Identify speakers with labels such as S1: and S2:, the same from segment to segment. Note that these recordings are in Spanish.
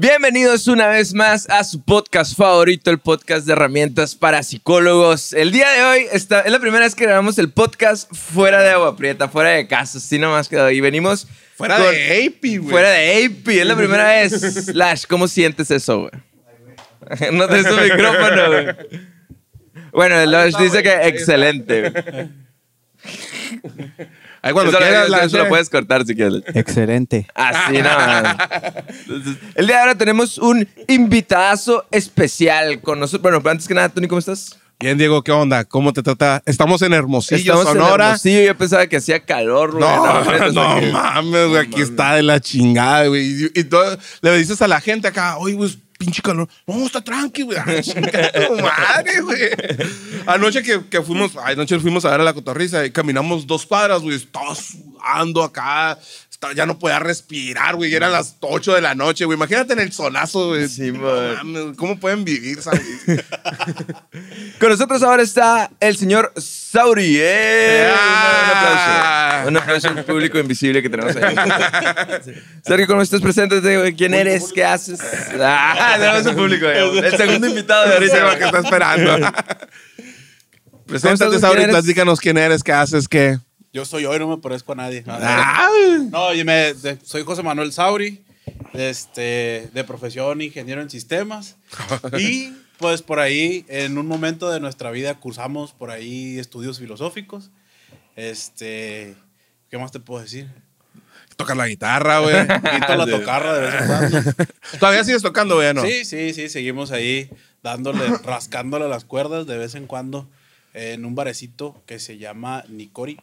S1: Bienvenidos una vez más a su podcast favorito, el podcast de herramientas para psicólogos. El día de hoy está, es la primera vez que grabamos el podcast fuera de Agua Prieta, fuera de casa, así nomás quedó. Y venimos
S2: Fuera
S1: con-
S2: de AP, güey.
S1: fuera de AP, es la primera vez. Lash, ¿cómo sientes eso, güey? No te su micrófono, güey. Bueno, Lash dice que excelente.
S2: Ahí cuando
S1: Eso, lo-
S2: quieras,
S1: eso
S2: la
S1: lo puedes cortar si quieres.
S3: Excelente.
S1: Así. Entonces, el día de ahora tenemos un invitazo especial con nosotros. Bueno, pero antes que nada, Tony, ¿cómo estás?
S2: Bien, Diego, ¿qué onda? ¿Cómo te trata? Estamos en Hermosillo,
S1: Estamos en
S2: Sonora.
S1: Hermosillo, yo pensaba que hacía calor, güey.
S2: no, no,
S1: o sea que-
S2: mames, güey, aquí está de la chingada, güey. Y, y todo- le dices a la gente acá, oye, güey, es pinche calor. No, está tranqui, güey. Madre, güey. Anoche que, que fuimos, anoche fuimos a ver a la cotorriza y caminamos dos cuadras, güey. Estaba sudando acá. Ya no podía respirar, güey. Eran las 8 de la noche, güey. Imagínate en el solazo, güey.
S1: Sí,
S2: No ¿Cómo pueden vivir, sabes?
S1: Con nosotros ahora está el señor Sauri. ¡Eh!
S2: Ah.
S1: Un aplauso. Un aplauso al público invisible que tenemos ahí. Sergio, ¿cómo estás? Preséntate, güey. ¿Quién eres? ¿Qué haces? Ah, tenemos un público ahí. El segundo invitado de
S2: Ahorita que está esperando. Preséntate? Sauri, platícanos quién eres, qué haces, qué.
S4: Yo soy hoy, no me parezco a nadie.
S2: Ah,
S4: No, yo me, de- soy José Manuel Sauri, este, de profesión ingeniero en sistemas. Y pues por ahí, en un momento de nuestra vida, cursamos por ahí estudios filosóficos. Este, ¿qué más te puedo decir?
S2: Tocas la guitarra, güey.
S4: Quito la tocarra de vez en cuando.
S2: Todavía sigues tocando, güey, ¿no?
S4: Sí, sí, sí, seguimos ahí dándole, rascándole las cuerdas de vez en cuando en un barecito que se llama Nicori.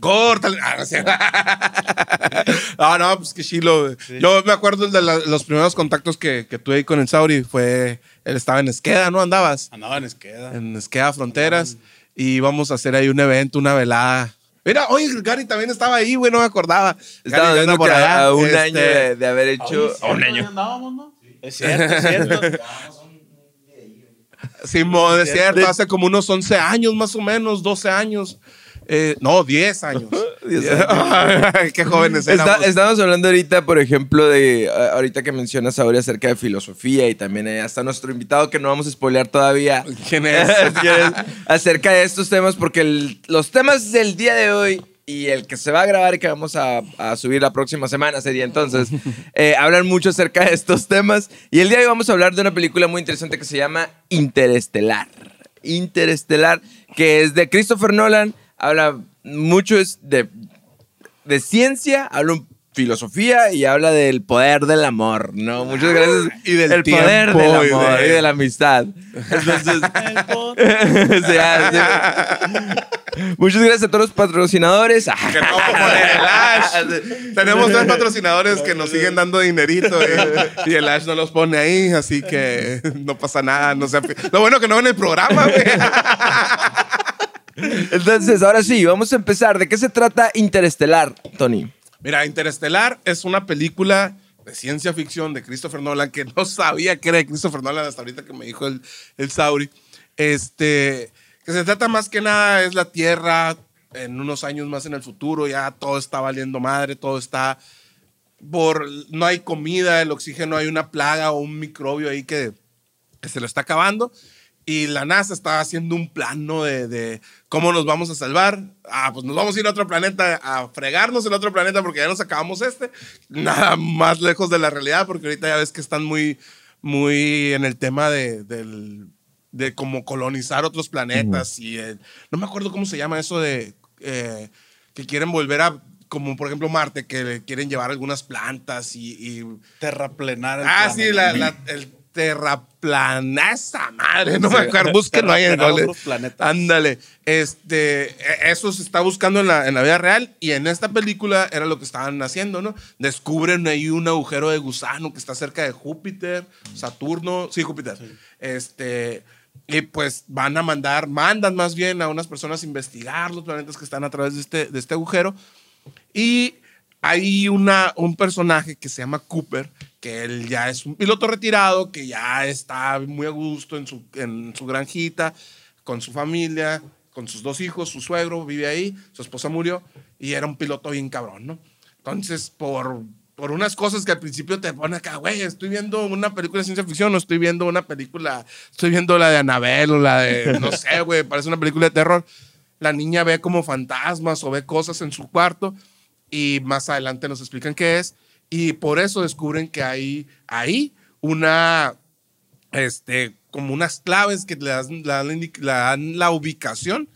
S2: Córtale. Ah, no, sé. no, no, pues que chilo. güey. Yo me acuerdo de la- los primeros contactos que, que tuve ahí con el Sauri. Fue, él estaba en Esqueda, ¿no? Andabas
S4: Andaba en Esqueda.
S2: en Esqueda Fronteras. Y íbamos a hacer ahí un evento, una velada. Mira, oye, Gary también estaba ahí, güey, no me acordaba.
S1: Estaba
S2: Gary
S1: viendo
S2: por allá,
S1: a un
S2: este,
S1: año de, de haber hecho.
S4: A un año. Andábamos, ¿no? Es cierto, es cierto.
S2: Simón, es cierto, hace como unos 11 años más o menos, 12 años. Eh, no, 10 años.
S1: 10
S2: Qué jóvenes
S1: Está- estamos hablando ahorita, por ejemplo, de ah, ahorita que mencionas ahora acerca de filosofía y también eh, está nuestro invitado que no vamos a spoilear todavía.
S2: ¿Quién es?
S1: ¿Quién es? acerca de estos temas, porque el- los temas del día de hoy y el que se va a grabar y que vamos a, a subir la próxima semana sería entonces, eh, hablan mucho acerca de estos temas. Y el día de hoy vamos a hablar de una película muy interesante que se llama Interestelar. Interestelar, que es de Christopher Nolan, habla mucho de, de ciencia, habla filosofía y habla del poder del amor, ¿no? Muchas gracias.
S2: y del
S1: el poder del
S2: y
S1: amor
S2: de-
S1: y de la amistad. Entonces, ah. Muchas gracias a todos los patrocinadores.
S2: Que no poner el Ash. Tenemos dos patrocinadores que nos siguen dando dinerito eh, y el Ash no los pone ahí, así que no pasa nada. No se afi- Lo bueno que no ven el programa, güey.
S1: Entonces, ahora sí, vamos a empezar. ¿De qué se trata Interestelar, Tony?
S2: Mira, Interestelar es una película de ciencia ficción de Christopher Nolan que no sabía que era de Christopher Nolan hasta ahorita que me dijo el, el Sauri. Este, que se trata más que nada es la Tierra en unos años más en el futuro, ya todo está valiendo madre, todo está por no hay comida, el oxígeno, hay una plaga o un microbio ahí que, que se lo está acabando. Y la NASA está haciendo un plano de, de cómo nos vamos a salvar. Ah, pues nos vamos a ir a otro planeta, a fregarnos en otro planeta porque ya nos acabamos este. Nada más lejos de la realidad porque ahorita ya ves que están muy, muy en el tema de, del- de cómo colonizar otros planetas. y el- No me acuerdo cómo se llama eso de eh, que quieren volver a, como por ejemplo Marte, que le quieren llevar algunas plantas y... y
S4: Terraplenar. el
S2: Ah, sí,
S4: planeta.
S2: la, la- el terraplanaza madre, no me acuerdo, búsquenlo ahí en. Ándale, este, e- eso se está buscando en la, en la vida real y en esta película era lo que estaban haciendo, ¿no? Descubren ahí un agujero de gusano que está cerca de Júpiter, Saturno, sí, Júpiter. Este, y pues van a mandar, mandan más bien a unas personas a investigar los planetas que están a través de este, de este agujero. Y hay una, un personaje que se llama Cooper, que él ya es un piloto retirado, que ya está muy a gusto en su, en su granjita, con su familia, con sus dos hijos, su suegro vive ahí, su esposa murió y era un piloto bien cabrón, ¿no? Entonces, por por unas cosas que al principio te pone acá, güey, estoy viendo una película de ciencia ficción o estoy viendo una película, estoy viendo la de Annabelle o la de, no sé, güey, parece una película de terror. La niña ve como fantasmas o ve cosas en su cuarto y más adelante nos explican qué es y por eso descubren que hay ahí una, este, como unas claves que le dan, le dan le dan la ubicación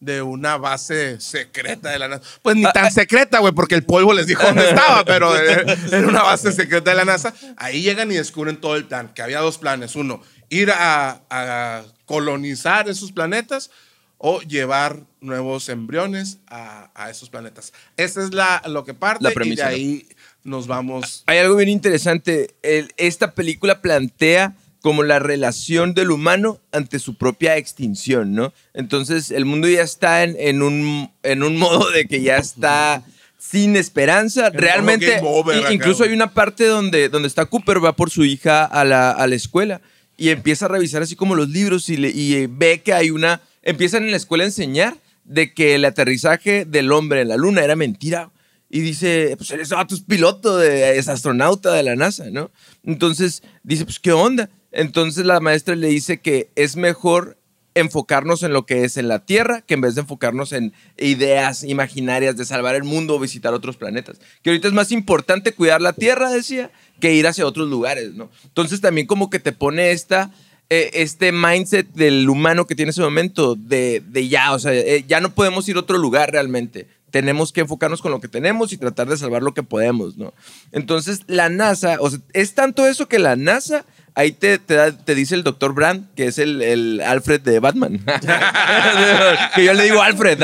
S2: de una base secreta de la NASA. Pues ni tan secreta, güey, porque el polvo les dijo dónde estaba, pero era una base secreta de la NASA. Ahí llegan y descubren todo el plan, que había dos planes. Uno, ir a, a colonizar esos planetas o llevar nuevos embriones a, a esos planetas. Esa es la, lo que parte
S1: La
S2: y de
S1: premisa,
S2: ahí nos vamos.
S1: Hay algo bien interesante. El- esta película plantea como la relación del humano ante su propia extinción, ¿no? Entonces, el mundo ya está en, en un, en un modo de que ya está sin esperanza. Realmente,
S2: over acá,
S1: incluso hay una parte donde, donde está Cooper, va por su hija a la, a la escuela y empieza a revisar así como los libros y, le- y, eh, ve que hay una... Empiezan en la escuela a enseñar de que el aterrizaje del hombre en la luna era mentira. Y dice, pues eres es piloto, de, es astronauta de la NASA, ¿no? Entonces dice, pues qué onda. Entonces la maestra le dice que es mejor enfocarnos en lo que es en la Tierra que en vez de enfocarnos en ideas imaginarias de salvar el mundo o visitar otros planetas. Que ahorita es más importante cuidar la Tierra, decía, que ir hacia otros lugares, ¿no? Entonces también como que te pone esta, eh, este mindset del humano que tiene ese momento de, de ya, o sea, eh, ya no podemos ir a otro lugar realmente. Tenemos que enfocarnos con lo que tenemos y tratar de salvar lo que podemos, ¿no? Entonces la NASA, o sea, es tanto eso que la NASA ahí te, te, da- te dice el doctor Brand, que es el, el Alfred de Batman. que yo le digo Alfred.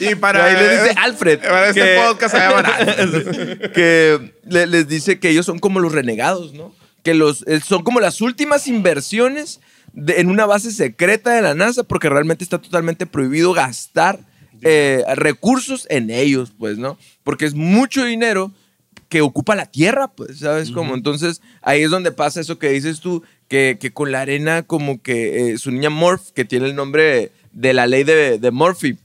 S2: Y para-
S1: Ahí le dice Alfred.
S2: para este
S1: que-
S2: podcast se
S1: que le- les dice que ellos son como los renegados, ¿no? Que los, eh, son como las últimas inversiones de- en una base secreta de la NASA, porque realmente está totalmente prohibido gastar eh, recursos en ellos, pues, ¿no? Porque es mucho dinero que ocupa la tierra, pues, ¿sabes cómo? Entonces, ahí es donde pasa eso que dices tú, que, que con la arena, como que eh, su niña Morph, que tiene el nombre de la ley de, de Murphy,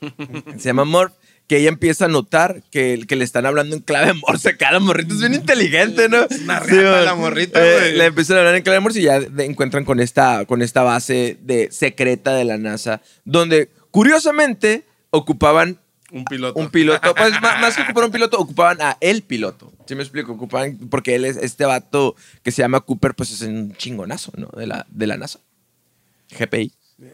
S1: se llama Morph, que ella empieza a notar que, que le están hablando en clave morse. Cada morrito es bien inteligente, ¿no?
S2: una
S1: Sí,
S2: la morrita,
S1: Eh,
S2: güey.
S1: le empiezan a hablar en clave morse y ya de- encuentran con esta, con esta base de, secreta de la NASA, donde curiosamente ocupaban
S2: Un piloto.
S1: un piloto, pues más, que ocupar un piloto, ocupaban a el piloto. ¿Sí me explico? Ocupaban, porque él es este vato que se llama Cooper, pues es un chingonazo, ¿no? De la, de la NASA. GPI.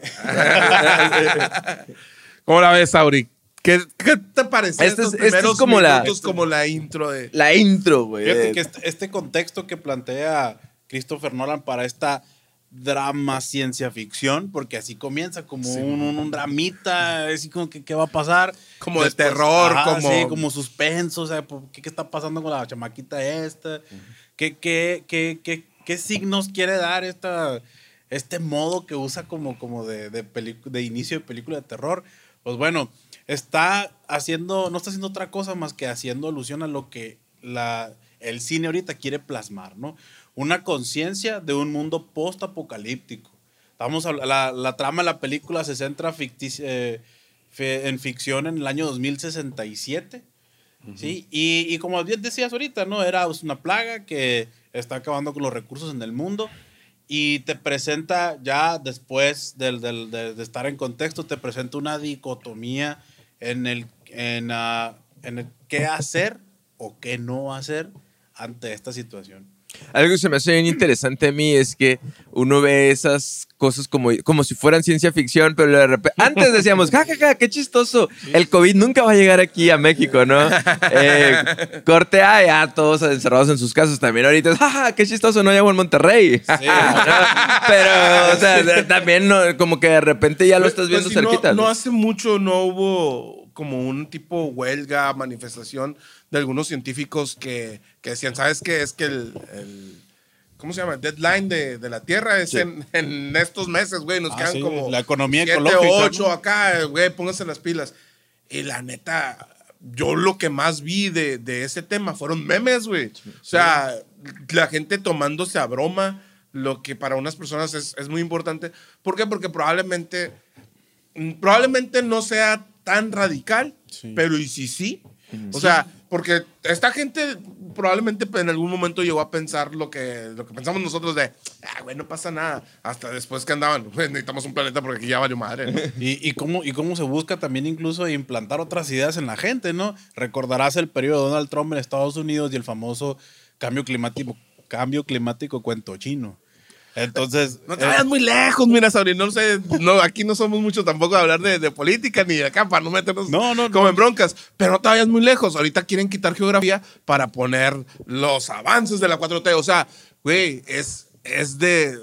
S2: ¿Cómo la ves, Sauri? ¿Qué, qué te pareció
S1: Este
S2: estos
S1: es- este es como la-
S2: como la intro de...
S1: La intro, güey.
S4: Fíjate que este, este contexto que plantea Christopher Nolan para esta drama ciencia ficción, porque así comienza como un, un- un dramita, así como que qué va a pasar.
S2: Como de terror, como-
S4: Sí, como suspenso, o sea, pues, ¿qué, qué está pasando con la chamaquita esta? ¿Qué, qué, qué, qué, qué signos quiere dar esta, este modo que usa como, como de, de inicio de película de terror? Pues bueno, está haciendo, no está haciendo otra cosa más que haciendo alusión a lo que la, el cine ahorita quiere plasmar, ¿no? Una conciencia de un mundo post-apocalíptico. Estamos habla- la, la trama de la película se centra eh, fe- en ficción en el año 2067. ¿sí? Y, y como bien decías ahorita, ¿no? Era pues, una plaga que está acabando con los recursos en el mundo y te presenta ya después del, del- de, de estar en contexto, te presenta una dicotomía en el, en, ah, en el qué hacer o qué no hacer ante esta situación.
S1: Algo que se me hace bien interesante a mí es que uno ve esas cosas como, como si fueran ciencia ficción, pero de repente, antes decíamos, jajaja, qué chistoso, el COVID nunca va a llegar aquí a México, ¿no? Eh, corte A, ya todos encerrados en sus casas también ahorita, es, jaja, qué chistoso, no llegó en Monterrey. ¿no? Pero, o sea, de- también no, como que de repente ya lo estás
S2: Pues
S1: viendo
S2: sí, no-
S1: cerquita.
S2: No,
S1: ¿no?
S2: hace mucho no hubo como un tipo huelga, manifestación de algunos científicos que, que decían, ¿sabes qué? Es que el, el- ¿cómo se llama? Deadline de, de la Tierra es
S1: Sí.
S2: en, en estos meses, güey. Nos
S4: Ah,
S2: quedan
S4: sí,
S2: como
S4: la economía
S2: siete
S4: ecológica,
S2: o ocho
S4: ¿no?
S2: acá, güey, pónganse las pilas. Y la neta, yo lo que más vi de, de ese tema fueron memes, güey. O sea, la gente tomándose a broma, lo que para unas personas es, es muy importante. ¿Por qué? Porque probablemente, probablemente no sea tan radical, pero y si sí. O sea, porque esta gente probablemente en algún momento llegó a pensar lo que, lo que pensamos nosotros de, ah, güey, no pasa nada. Hasta después que andaban, güey, necesitamos un planeta porque aquí ya valió madre.
S4: Y, y, cómo, y cómo se busca también incluso implantar otras ideas en la gente, ¿no? Recordarás el periodo de Donald Trump en Estados Unidos y el famoso cambio climático, cambio climático cuento chino. Entonces.
S2: No te vayas muy lejos, mira, Sabri. No sé, no, aquí no somos mucho tampoco de hablar de, de política ni de acá para no meternos
S4: No, no,
S2: como
S4: no.
S2: en broncas. Pero no te vayas muy lejos. Ahorita quieren quitar geografía para poner los avances de la 4T. O sea, güey, es, es de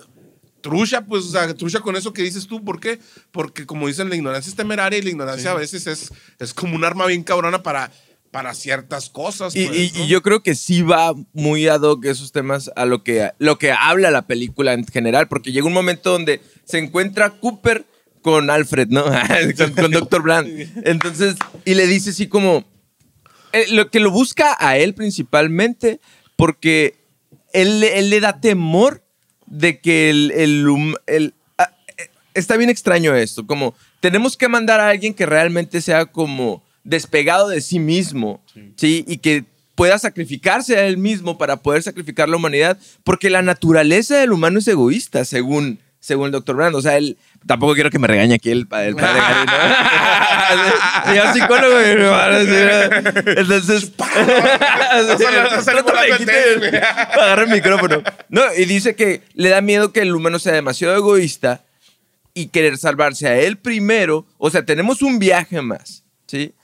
S2: trucha, pues, o sea, trucha con eso que dices tú. ¿Por qué? Porque, como dicen, la ignorancia es temeraria y la ignorancia a veces es, es como un arma bien cabrona para, para ciertas cosas.
S1: Y,
S2: pues,
S1: y-
S2: ¿no?
S1: y yo creo que sí va muy ad hoc esos temas a lo que, lo que habla la película en general, porque llega un momento donde se encuentra Cooper con Alfred, ¿no? con, con Dr. Bland. Entonces, y le dice así como, eh, lo que lo busca a él principalmente, porque él, le- él le da temor de que el... el- ah, eh, está bien extraño esto, como tenemos que mandar a alguien que realmente sea como despegado de sí mismo, ¿sí? Y que pueda sacrificarse a él mismo para poder sacrificar la humanidad, porque la naturaleza del humano es egoísta, según, según el doctor Brand. O sea, él, tampoco quiero que me regañe aquí el, el padre Gary, ¿no? Psicólogo, y me va a decir, entonces... Agarra el micrófono. No, y dice que le da miedo que el humano sea demasiado egoísta y querer salvarse a él primero. O sea, tenemos un viaje más, ¿sí?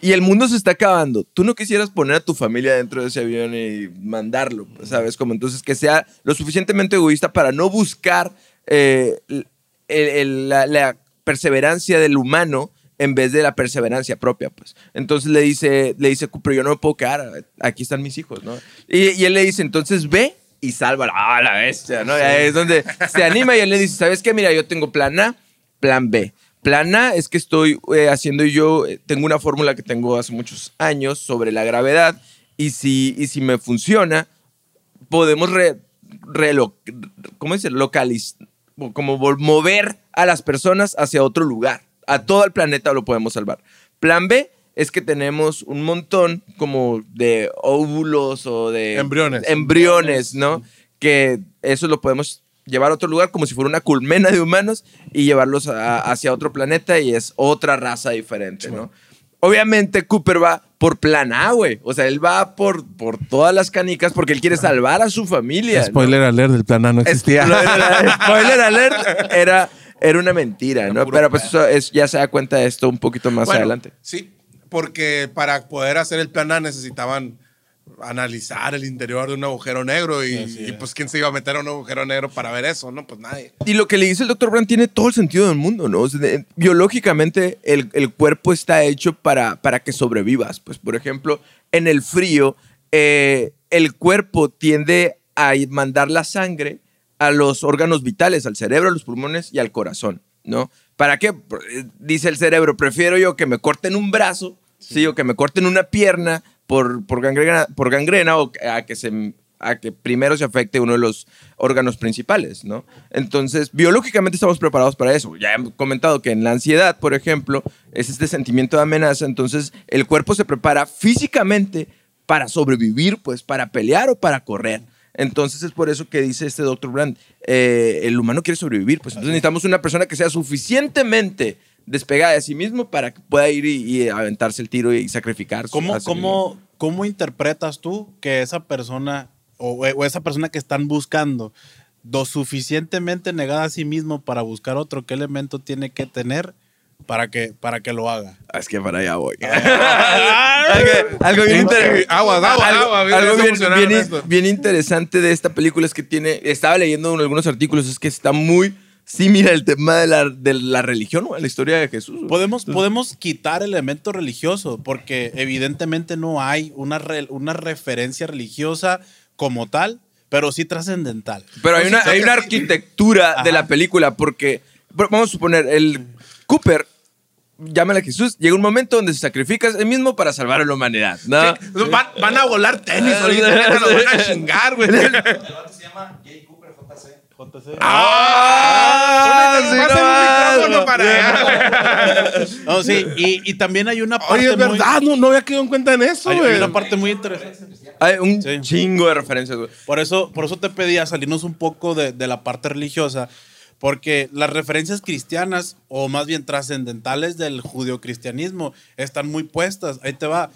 S1: Y el mundo se está acabando. Tú no quisieras poner a tu familia dentro de ese avión y mandarlo, ¿sabes? Como entonces que sea lo suficientemente egoísta para no buscar eh, el- el- la, perseverancia del humano en vez de la perseverancia propia, pues. Entonces le dice, le dice Cooper, yo no me puedo quedar, aquí están mis hijos, ¿no? Y, él le dice, entonces ve y sálvala. Ah, la bestia, ¿no? Es donde se anima y él le dice, ¿sabes qué? Mira, yo tengo plan A, plan B. Plan A es que estoy eh, haciendo yo, eh, tengo una fórmula que tengo hace muchos años sobre la gravedad y si, y si me funciona, podemos re, ¿cómo dice? Localizar, como mover a las personas hacia otro lugar. A todo el planeta lo podemos salvar. Plan B es que tenemos un montón como de óvulos o de
S2: Embriones.
S1: embriones, ¿no? Que eso lo podemos llevar a otro lugar como si fuera una colmena de humanos y llevarlos a- hacia otro planeta y es otra raza diferente, ¿no? Obviamente Cooper va por plan A, güey. O sea, él va por, por todas las canicas porque él quiere salvar a su familia. ¿no?
S2: Spoiler alert, del plan A no existía.
S1: Spoiler, spoiler alert, era, era una mentira, ¿no? Pero pues eso es, ya se da cuenta de esto un poquito más
S2: Bueno,
S1: adelante.
S2: Sí, porque para poder hacer el plan A necesitaban analizar el interior de un agujero negro y, y, pues quién se iba a meter a un agujero negro para ver eso, ¿no? Pues nadie.
S1: Y lo que le dice el doctor Brand tiene todo el sentido del mundo, ¿no? O sea, de- biológicamente el, el cuerpo está hecho para, para que sobrevivas. Pues, por ejemplo, en el frío, eh, el cuerpo tiende a mandar la sangre a los órganos vitales, al cerebro, a los pulmones y al corazón, ¿no? ¿Para qué? Dice el cerebro, prefiero yo que me corten un brazo, sí, o que me corten una pierna por, por, gangrena, por gangrena o a que se a que primero se afecte uno de los órganos principales, ¿no? Entonces, biológicamente estamos preparados para eso. Ya hemos comentado que en la ansiedad, por ejemplo, es este sentimiento de amenaza, entonces el cuerpo se prepara físicamente para sobrevivir, pues, para pelear o para correr. Entonces es por eso que dice este Dr. Brand, eh, el humano quiere sobrevivir, pues entonces necesitamos una persona que sea suficientemente despegada de sí mismo para que pueda ir y, y aventarse el tiro y sacrificarse.
S4: ¿Cómo,
S1: mismo.
S4: cómo, ¿Cómo interpretas tú que esa persona o, o esa persona que están buscando lo suficientemente negada a sí mismo para buscar otro, qué elemento tiene que tener para que, para que lo haga?
S1: Ah, Es que para allá voy. algo, bien interesante de esta película es que tiene, estaba leyendo algunos artículos, es que está muy similar el tema de la, de la religión o a la historia de Jesús. güey.
S4: Podemos, podemos quitar elemento religioso porque evidentemente no hay una, re- una referencia religiosa como tal, pero sí trascendental.
S1: Pero hay una, hay una
S2: sí.
S1: arquitectura de la película porque, vamos a suponer, el Cooper, llámale a Jesús, llega un momento donde se sacrifica a sí mismo para salvar a la humanidad, ¿no?
S2: Van, van a volar tenis ahorita, los van a chingar, güey.
S3: El se llama Cooper JC.
S1: ¡Ah! sí,
S2: Pasen un
S1: no
S2: micrófono para allá.
S4: No, sí, y, y también hay una parte
S2: Oye, es
S4: muy-
S2: verdad, no, no había quedado en cuenta en eso,
S4: hay, hay
S2: güey.
S4: una parte muy interesante.
S1: Hay un
S4: Sí.
S1: chingo de referencias, güey.
S4: Por eso, por eso te pedía salirnos un poco de, de la parte religiosa, porque las referencias cristianas, o más bien trascendentales del judeocristianismo, están muy puestas. Ahí te va.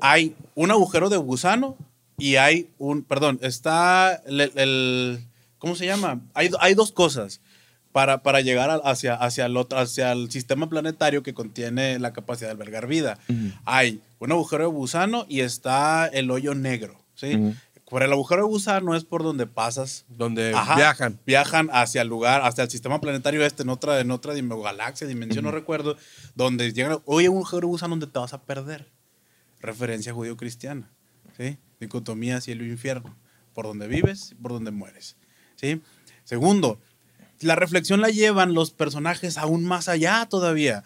S4: Hay un agujero de gusano y hay un, perdón, está el, el- ¿cómo se llama? Hay, hay dos cosas para, para llegar a- hacia, hacia, el otro, hacia el sistema planetario que contiene la capacidad de albergar vida. Hay un agujero de gusano y está el hoyo negro, ¿sí? Por el agujero de gusano es por donde pasas.
S2: Donde
S4: Ajá,
S2: viajan.
S4: Viajan hacia el lugar, hacia el sistema planetario este, en otra, en otra galaxia, dimensión, no recuerdo, donde llegan, oye, un agujero de gusano donde te vas a perder. Referencia judío-cristiana, ¿sí? Dicotomía cielo e infierno. Por donde vives y por donde mueres, Segundo, la reflexión la llevan los personajes aún más allá todavía.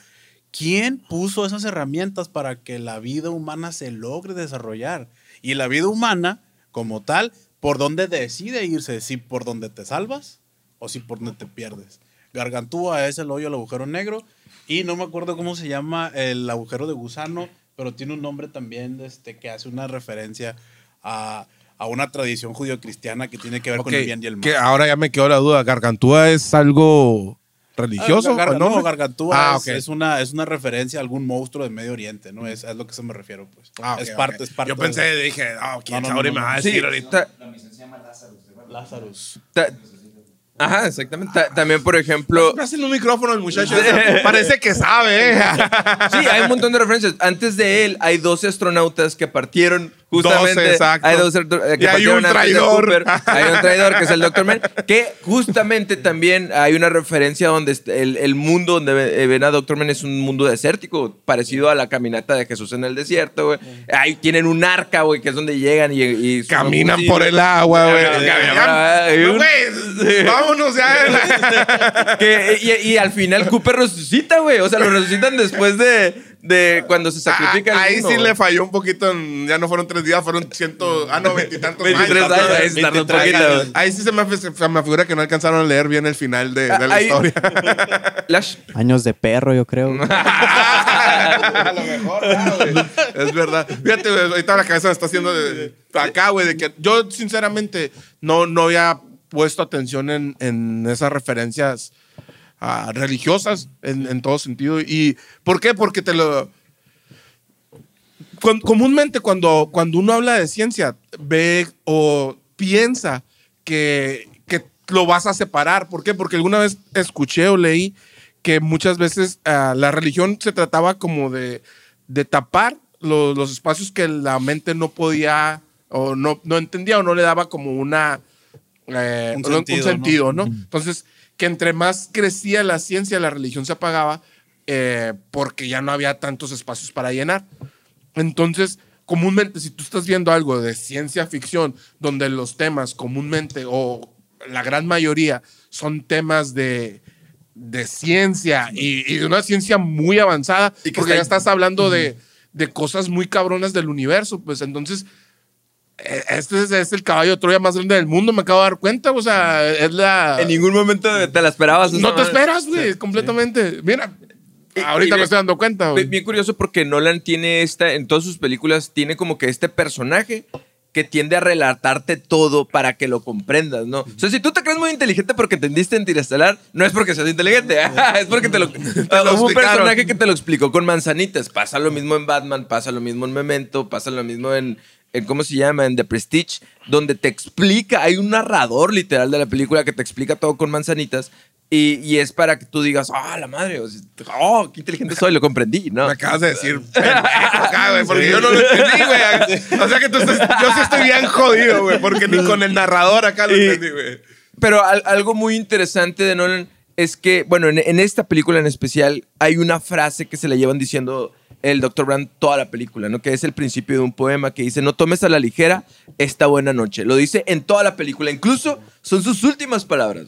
S4: ¿Quién puso esas herramientas para que la vida humana se logre desarrollar? Y la vida humana, como tal, ¿por dónde decide irse? ¿Si por donde te salvas o si por donde te pierdes? Gargantúa es el hoyo, el agujero negro. Y no me acuerdo cómo se llama el agujero de gusano, pero tiene un nombre también este, que hace una referencia a, a una tradición judío-cristiana que tiene que ver
S2: Ok,
S4: con el bien y el mal.
S2: que ahora ya me quedó la duda. ¿Gargantúa es algo religioso?
S4: Ah,
S2: no?
S4: no, Gargantúa
S2: Ah,
S4: es,
S2: ok.
S4: es una, es una referencia a algún monstruo de Medio Oriente, ¿no? Es, es lo que se me refiero, pues.
S2: Ah, ok,
S4: es parte, es parte
S2: Yo pensé, dije, oh, ¿quién
S4: No, no,
S2: sabe
S4: no, no,
S2: me va a decir
S1: Sí,
S2: ahorita?
S1: ta-
S3: La misión se llama Lazarus. ¿de verdad?
S4: Lazarus.
S1: ta- ajá, exactamente. Ta- también, por ejemplo,
S2: hacen un micrófono el muchacho. Parece que sabe, ¿eh?
S1: Sí, hay un montón de referencias. Antes de él hay 12 astronautas que partieron justamente.
S2: 12, exacto.
S1: Hay 12 astro- eh, que
S2: hay un traidor.
S1: Cooper. Hay un traidor que es el Dr. Man. Que justamente también hay una referencia donde el, el mundo donde eh, ven a Dr. Man es un mundo desértico, parecido a la caminata de Jesús en el desierto, güey. Ahí tienen un arca, güey, que es donde llegan y.
S2: Caminan por el agua, Güey, vámonos ya.
S1: Que- y, y al final Cooper resucita, güey. O sea, lo resucitan después de, de cuando se sacrifica el
S2: Ah, Ahí
S1: mundo,
S2: sí le falló un poquito. en- ya no fueron tres días, fueron ciento. Ah, no, veintitantos
S1: 23
S2: años.
S1: años, ahí se tardó un
S4: 23
S1: poquito.
S4: años.
S2: Ahí sí se me, se me figura que no alcanzaron a leer bien el final de, de la
S1: Ahí-
S2: historia.
S1: Lash.
S5: Años de perro, yo creo.
S2: a lo mejor, güey. Es verdad. Fíjate, güey, ahorita la cabeza me está haciendo de- acá, güey, de que yo sinceramente no, no había puesto atención en, en esas referencias religiosas en, en todo sentido. ¿Y por qué? Porque te lo... Comúnmente cuando, cuando uno habla de ciencia, ve o piensa que, que lo vas a separar. ¿Por qué? Porque alguna vez escuché o leí que muchas veces ah, la religión se trataba como de, de tapar lo- los espacios que la mente no podía o no, no entendía o no le daba como una eh,
S4: Un
S2: un
S4: sentido,
S2: sentido, ¿no? Entonces, que entre más crecía la ciencia, la religión se apagaba eh, porque ya no había tantos espacios para llenar. Entonces, comúnmente, si tú estás viendo algo de ciencia ficción, donde los temas comúnmente o la gran mayoría son temas de, de ciencia y, y de una ciencia muy avanzada,
S1: Y que
S2: porque
S1: está-
S2: ya estás hablando de, de cosas muy cabronas del universo, pues entonces este es, es el caballo de Troya más grande del mundo, me acabo de dar cuenta, o sea, es la...
S1: En ningún momento te la esperabas.
S2: No te esperas, güey, completamente. Mira, ahorita me
S1: bien-
S2: estoy dando cuenta, güey.
S1: Bien, curioso porque Nolan tiene esta, en todas sus películas, tiene como que este personaje que tiende a relatarte todo para que lo comprendas, ¿no? O sea, si tú te crees muy inteligente porque entendiste Interestelar, no es porque seas inteligente, es porque te lo...
S2: lo
S1: Hubo un personaje que te lo explicó con manzanitas. Pasa lo mismo en Batman, pasa lo mismo en Memento, pasa lo mismo en, en ¿cómo se llama? En The Prestige, donde te explica, hay un narrador literal de la película que te explica todo con manzanitas. Y, y es para que tú digas, ah, la madre, oh, qué inteligente soy, lo comprendí, ¿no?
S2: Me acabas de decir güey, porque yo no lo entendí, güey. O sea que tú estás, yo sí estoy bien jodido, güey, porque ni con el narrador acá lo
S1: Y-
S2: entendí, güey.
S1: Pero al- algo muy interesante de Nolan es que, bueno, en, en esta película en especial hay una frase que se le llevan diciendo el Dr. Brand toda la película, ¿no? Que es el principio de un poema que dice, no tomes a la ligera esta buena noche. Lo dice en toda la película, incluso son sus últimas palabras.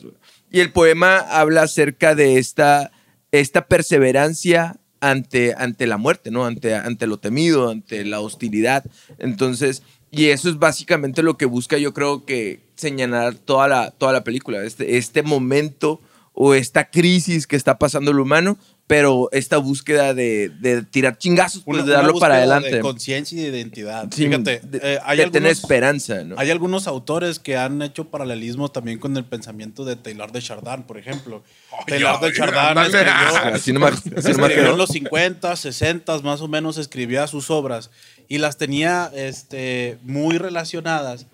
S1: Y el poema habla acerca de esta, esta perseverancia ante, ante la muerte, ¿no? Ante, ante lo temido, ante la hostilidad. Entonces, y eso es básicamente lo que busca, yo creo que señalar toda la, toda la película, este, este momento o esta crisis que está pasando el humano, pero esta búsqueda de, de tirar chingazos, pues
S4: Una-
S1: de darlo
S4: una
S1: para adelante.
S4: De conciencia y de identidad.
S1: Sí,
S4: Fíjate,
S1: de,
S4: eh, hay,
S1: de tener
S4: algunos,
S1: esperanza, ¿no?
S4: hay algunos autores que han hecho paralelismo también con el pensamiento de Taylor de Chardin, por ejemplo. Taylor de
S2: ay,
S4: Chardin escribió,
S1: Así no me, así no me
S4: escribió en los 50, 60 más o menos, escribía sus obras y las tenía este, muy relacionadas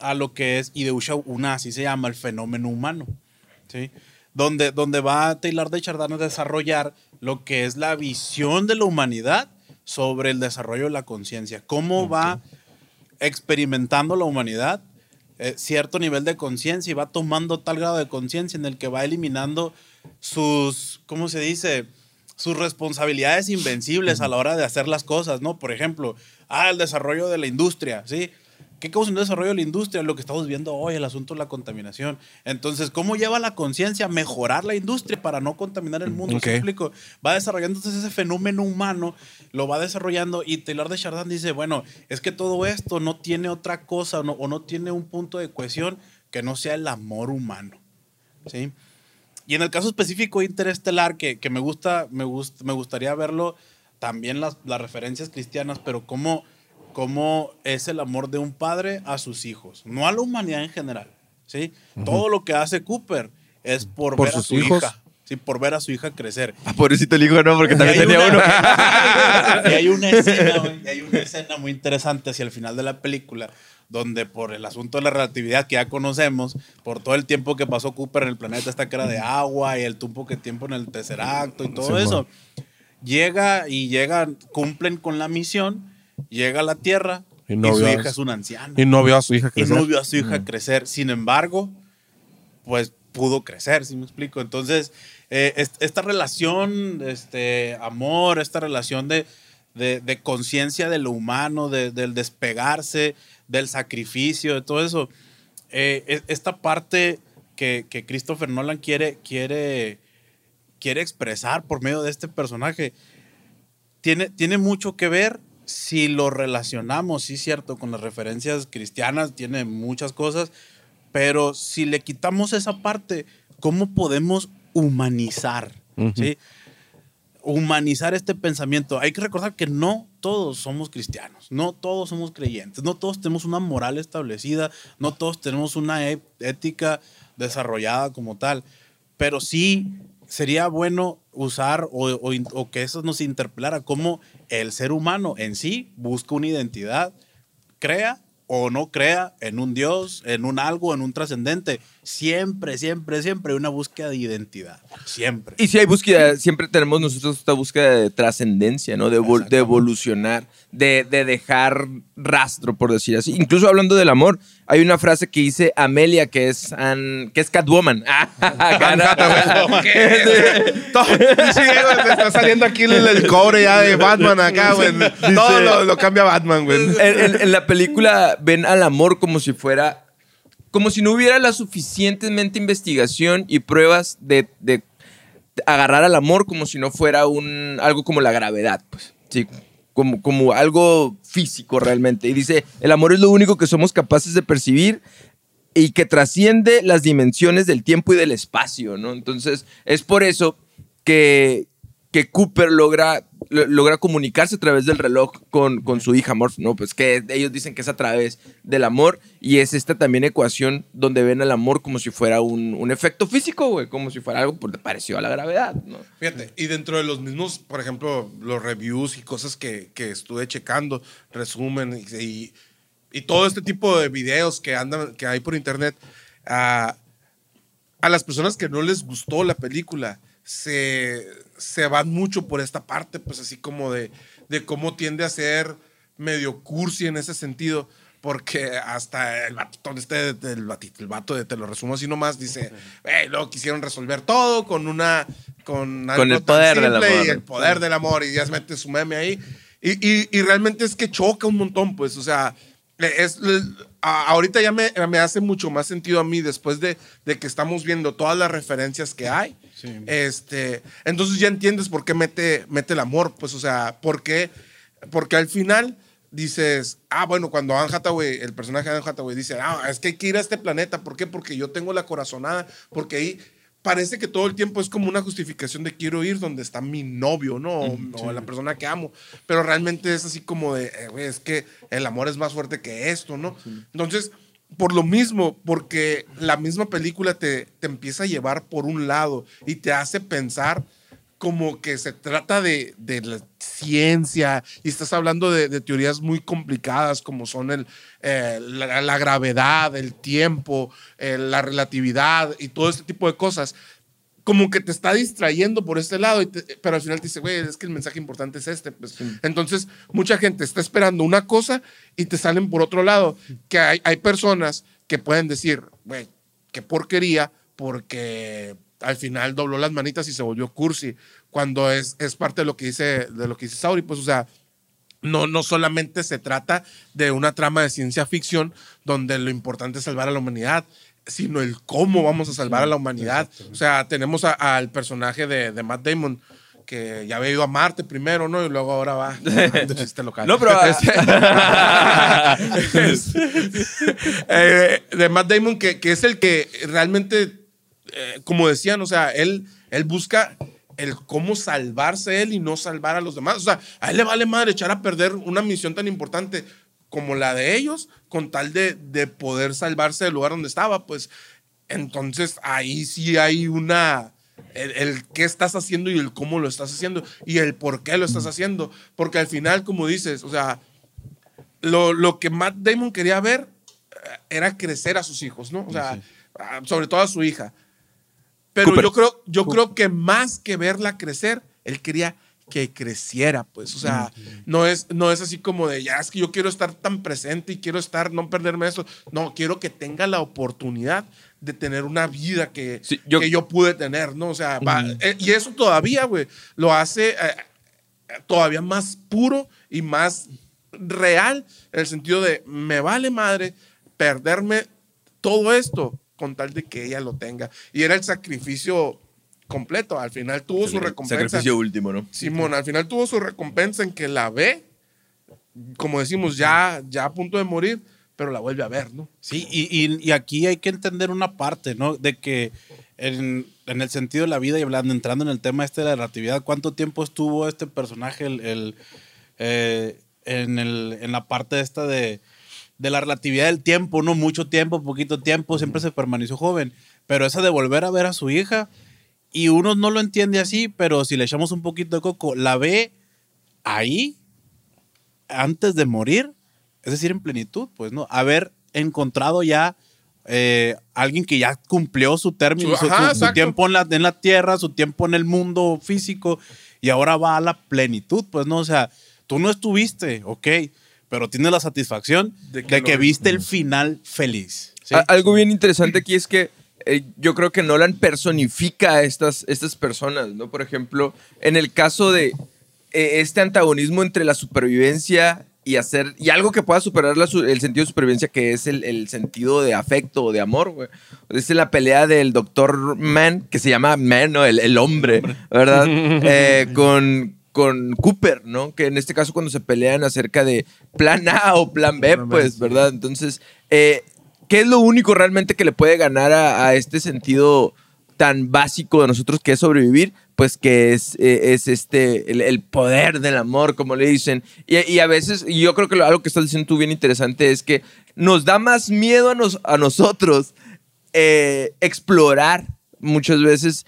S4: a lo que es Ideusha una, así se llama, el fenómeno humano. ¿sí? Donde, donde va Taylor de Chardin a desarrollar lo que es la visión de la humanidad sobre el desarrollo de la conciencia. Cómo va experimentando la humanidad eh, cierto nivel de conciencia y va tomando tal grado de conciencia en el que va eliminando sus, ¿cómo se dice? Sus responsabilidades invencibles a la hora de hacer las cosas, ¿no? Por ejemplo, ah, el desarrollo de la industria, ¿sí? ¿Qué causa un desarrollo de la industria? Lo que estamos viendo hoy, el asunto de la contaminación. Entonces, ¿cómo lleva la conciencia a mejorar la industria para no contaminar el mundo? ¿Sí
S2: Ok.
S4: me explico? Va desarrollando entonces ese fenómeno humano, lo va desarrollando y Taylor de Chardin dice, bueno, es que todo esto no tiene otra cosa no- o no tiene un punto de cohesión que no sea el amor humano. ¿Sí? Y en el caso específico interestelar, que, que me, gusta, me, gust- me gustaría verlo también las, las referencias cristianas, pero cómo, cómo es el amor de un padre a sus hijos, no a la humanidad en general. ¿sí? Todo lo que hace Cooper es por,
S2: Por
S4: ver a
S2: sus
S4: su
S2: hijos.
S4: hija. Sí, por ver a su hija crecer.
S1: Ah, pobrecito el hijo, no, porque también tenía
S4: una-
S1: uno.
S4: y hay una escena, y hay una escena muy interesante hacia el final de la película, donde por el asunto de la relatividad que ya conocemos, por todo el tiempo que pasó Cooper en el planeta esta que era de agua y el tiempo que tiempo en el tercer acto y todo
S2: Sí,
S4: eso, llega y llegan, cumplen con la misión, llega a la Tierra
S2: Y
S4: y,
S2: no
S4: su
S2: vio a
S4: hija
S2: su-
S4: es una anciana
S2: Y no vio a su hija
S4: y
S2: crecer.
S4: no vio a su hija crecer. Sin embargo, pues pudo crecer, si me explico. Entonces, eh, es- esta relación, este amor, esta relación de, de, de conciencia de lo humano, de- del despegarse, del sacrificio, de todo eso, eh, es- esta parte que, que Christopher Nolan quiere, quiere, quiere expresar por medio de este personaje, tiene, tiene mucho que ver si lo relacionamos, sí, cierto, con las referencias cristianas, tiene muchas cosas, pero si le quitamos esa parte, ¿cómo podemos humanizar? ¿sí? Humanizar este pensamiento. Hay que recordar que no todos somos cristianos, no todos somos creyentes, no todos tenemos una moral establecida, no todos tenemos una e- ética desarrollada como tal, pero sí sería bueno usar o, que eso nos interpelara como el ser humano en sí busca una identidad, crea o no crea en un Dios, en un algo, en un trascendente. Siempre, siempre, siempre hay una búsqueda de identidad. Siempre.
S1: Y si hay búsqueda, siempre tenemos nosotros esta búsqueda de trascendencia, ¿no? De, vol- de evolucionar, de, de dejar rastro, por decir así. Incluso hablando del amor, hay una frase que dice Amelia, que es, Ann- que es Catwoman.
S2: Todo- sí, te está saliendo aquí el, el cobre ya de Batman acá, güey. Todo lo, lo cambia Batman, güey.
S1: en, en- en la película ven al amor como si fuera, como si no hubiera la suficientemente investigación y pruebas de, de agarrar al amor como si no fuera un algo como la gravedad, pues, sí, como, como algo físico realmente. Y dice, el amor es lo único que somos capaces de percibir y que trasciende las dimensiones del tiempo y del espacio, ¿no? Entonces, es por eso que, que Cooper logra, lo- logra comunicarse a través del reloj con, con su hija Morph, ¿no? Pues que ellos dicen que es a través del amor y es esta también ecuación donde ven al amor como si fuera un, un efecto físico, güey, como si fuera algo pues, parecido a la gravedad, ¿no?
S2: Fíjate, y dentro de los mismos, por ejemplo, los reviews y cosas que, que estuve checando, resumen y, y, todo este tipo de videos que andan, que hay por internet, a a las personas que no les gustó la película, se, se van mucho por esta parte, pues así como de, de cómo tiende a ser medio cursi en ese sentido. Porque hasta el vato, este, el, el vato de te lo resumo así nomás, dice, "Ey, luego quisieron resolver todo con una, con, algo
S1: el poder del amor,
S2: Y
S1: ¿no?
S2: el poder del amor, y ya se mete su meme ahí. Y, y, y realmente es que choca un montón, pues, o sea, es, a- ahorita ya me, me hace mucho más sentido a mí después de, de que estamos viendo todas las referencias que hay. Este, entonces ya entiendes por qué mete, mete el amor, pues, o sea, por qué, porque al final dices, ah, bueno, cuando Anne Hathaway, el personaje de Anne Hathaway dice, ah, es que hay que ir a este planeta, ¿por qué? Porque yo tengo la corazonada, porque ahí parece que todo el tiempo es como una justificación de quiero ir donde está mi novio, ¿no? O la persona que amo. Pero realmente es así como de, eh, güey, es que el amor es más fuerte que esto, ¿no? Entonces, por lo mismo, porque la misma película te, te empieza a llevar por un lado y te hace pensar como que se trata de, de la ciencia y estás hablando de, teorías muy complicadas como son el, eh, la, la gravedad, el tiempo, eh, la relatividad y todo este tipo de cosas. Como que te está distrayendo por este lado, y te- pero al final te dice, güey, es que el mensaje importante es este. Pues. Entonces, mucha gente está esperando una cosa y te salen por otro lado. Que hay, hay personas que pueden decir, güey, qué porquería, porque al final dobló las manitas y se volvió cursi, cuando es, es parte de lo que dice, de lo que dice Sauri, pues, o sea, no, no solamente se trata de una trama de ciencia ficción donde lo importante es salvar a la humanidad, sino el cómo vamos a salvar a la humanidad. O sea, tenemos al personaje de, de Matt Damon, que ya había ido a Marte primero, ¿no? Y luego ahora va. Chiste local.
S1: No, pero-
S2: Eh, de Matt Damon, que, que es el que realmente, eh, como decían, o sea, él, él busca el cómo salvarse él y no salvar a los demás. O sea, a él le vale madre echar a perder una misión tan importante como la de ellos, con tal de, de poder salvarse del lugar donde estaba, pues entonces ahí sí hay una... El, el qué estás haciendo y el cómo lo estás haciendo y el por qué lo estás haciendo. Porque al final, como dices, o sea, lo, lo que Matt Damon quería ver eh, era crecer a sus hijos, ¿no? O sea, ah, sobre todo a su hija. Pero
S1: Cooper.
S2: yo creo, yo creo que más que verla crecer, él quería que creciera, pues, o sea, no es, no es así como de, ya es que yo quiero estar tan presente y quiero estar, no perderme eso, no, quiero que tenga la oportunidad de tener una vida que,
S1: Sí, yo-
S2: que yo pude tener, ¿no? O sea, va- eh, y eso todavía, güey, lo hace eh, todavía más puro y más real en el sentido de me vale madre perderme todo esto con tal de que ella lo tenga. Y era el sacrificio completo. Al final tuvo su recompensa.
S1: Sacrificio último, ¿no?
S2: Simón, al final tuvo su recompensa en que la ve, como decimos, ya, ya a punto de morir, pero la vuelve a ver, ¿no?
S4: Sí, y, y- y aquí hay que entender una parte, ¿no? De que en, en el sentido de la vida y hablando, entrando en el tema este de la relatividad, ¿cuánto tiempo estuvo este personaje el, el, eh, en, el, en la parte esta de, de la relatividad del tiempo, ¿no? Mucho tiempo, poquito tiempo, siempre se permaneció joven, pero esa de volver a ver a su hija, y uno no lo entiende así, pero si le echamos un poquito de coco, la ve ahí, antes de morir, es decir, en plenitud, pues, ¿no? Haber encontrado ya eh, alguien que ya cumplió su término,
S2: Su-
S4: su,
S2: ajá,
S4: su- su
S2: exacto.
S4: tiempo en la, en la tierra, su tiempo en el mundo físico, y ahora va a la plenitud, pues, ¿no? O sea, tú no estuviste, ok, pero tienes la satisfacción
S2: De
S4: de
S2: que
S4: viste el final feliz.
S1: Algo bien interesante aquí es que eh, yo creo que Nolan personifica a estas, estas personas, ¿no? Por ejemplo, en el caso de eh, este antagonismo entre la supervivencia y hacer, y algo que pueda superar la el sentido de supervivencia, que es el, el sentido de afecto o de amor, güey. Es la pelea del Doctor Man, que se llama Man, ¿no? El, el hombre, ¿verdad? Eh, con, con Cooper, ¿no? Que en este caso cuando se pelean acerca de plan A o plan B, pues, ¿verdad? Entonces, eh, ¿qué es lo único realmente que le puede ganar a, este sentido tan básico de nosotros que es sobrevivir? Pues que es, eh, es este, el, poder del amor, como le dicen. Y, a veces, y yo creo que lo- algo que estás diciendo tú bien interesante es que nos da más miedo a, nos- a nosotros eh, explorar muchas veces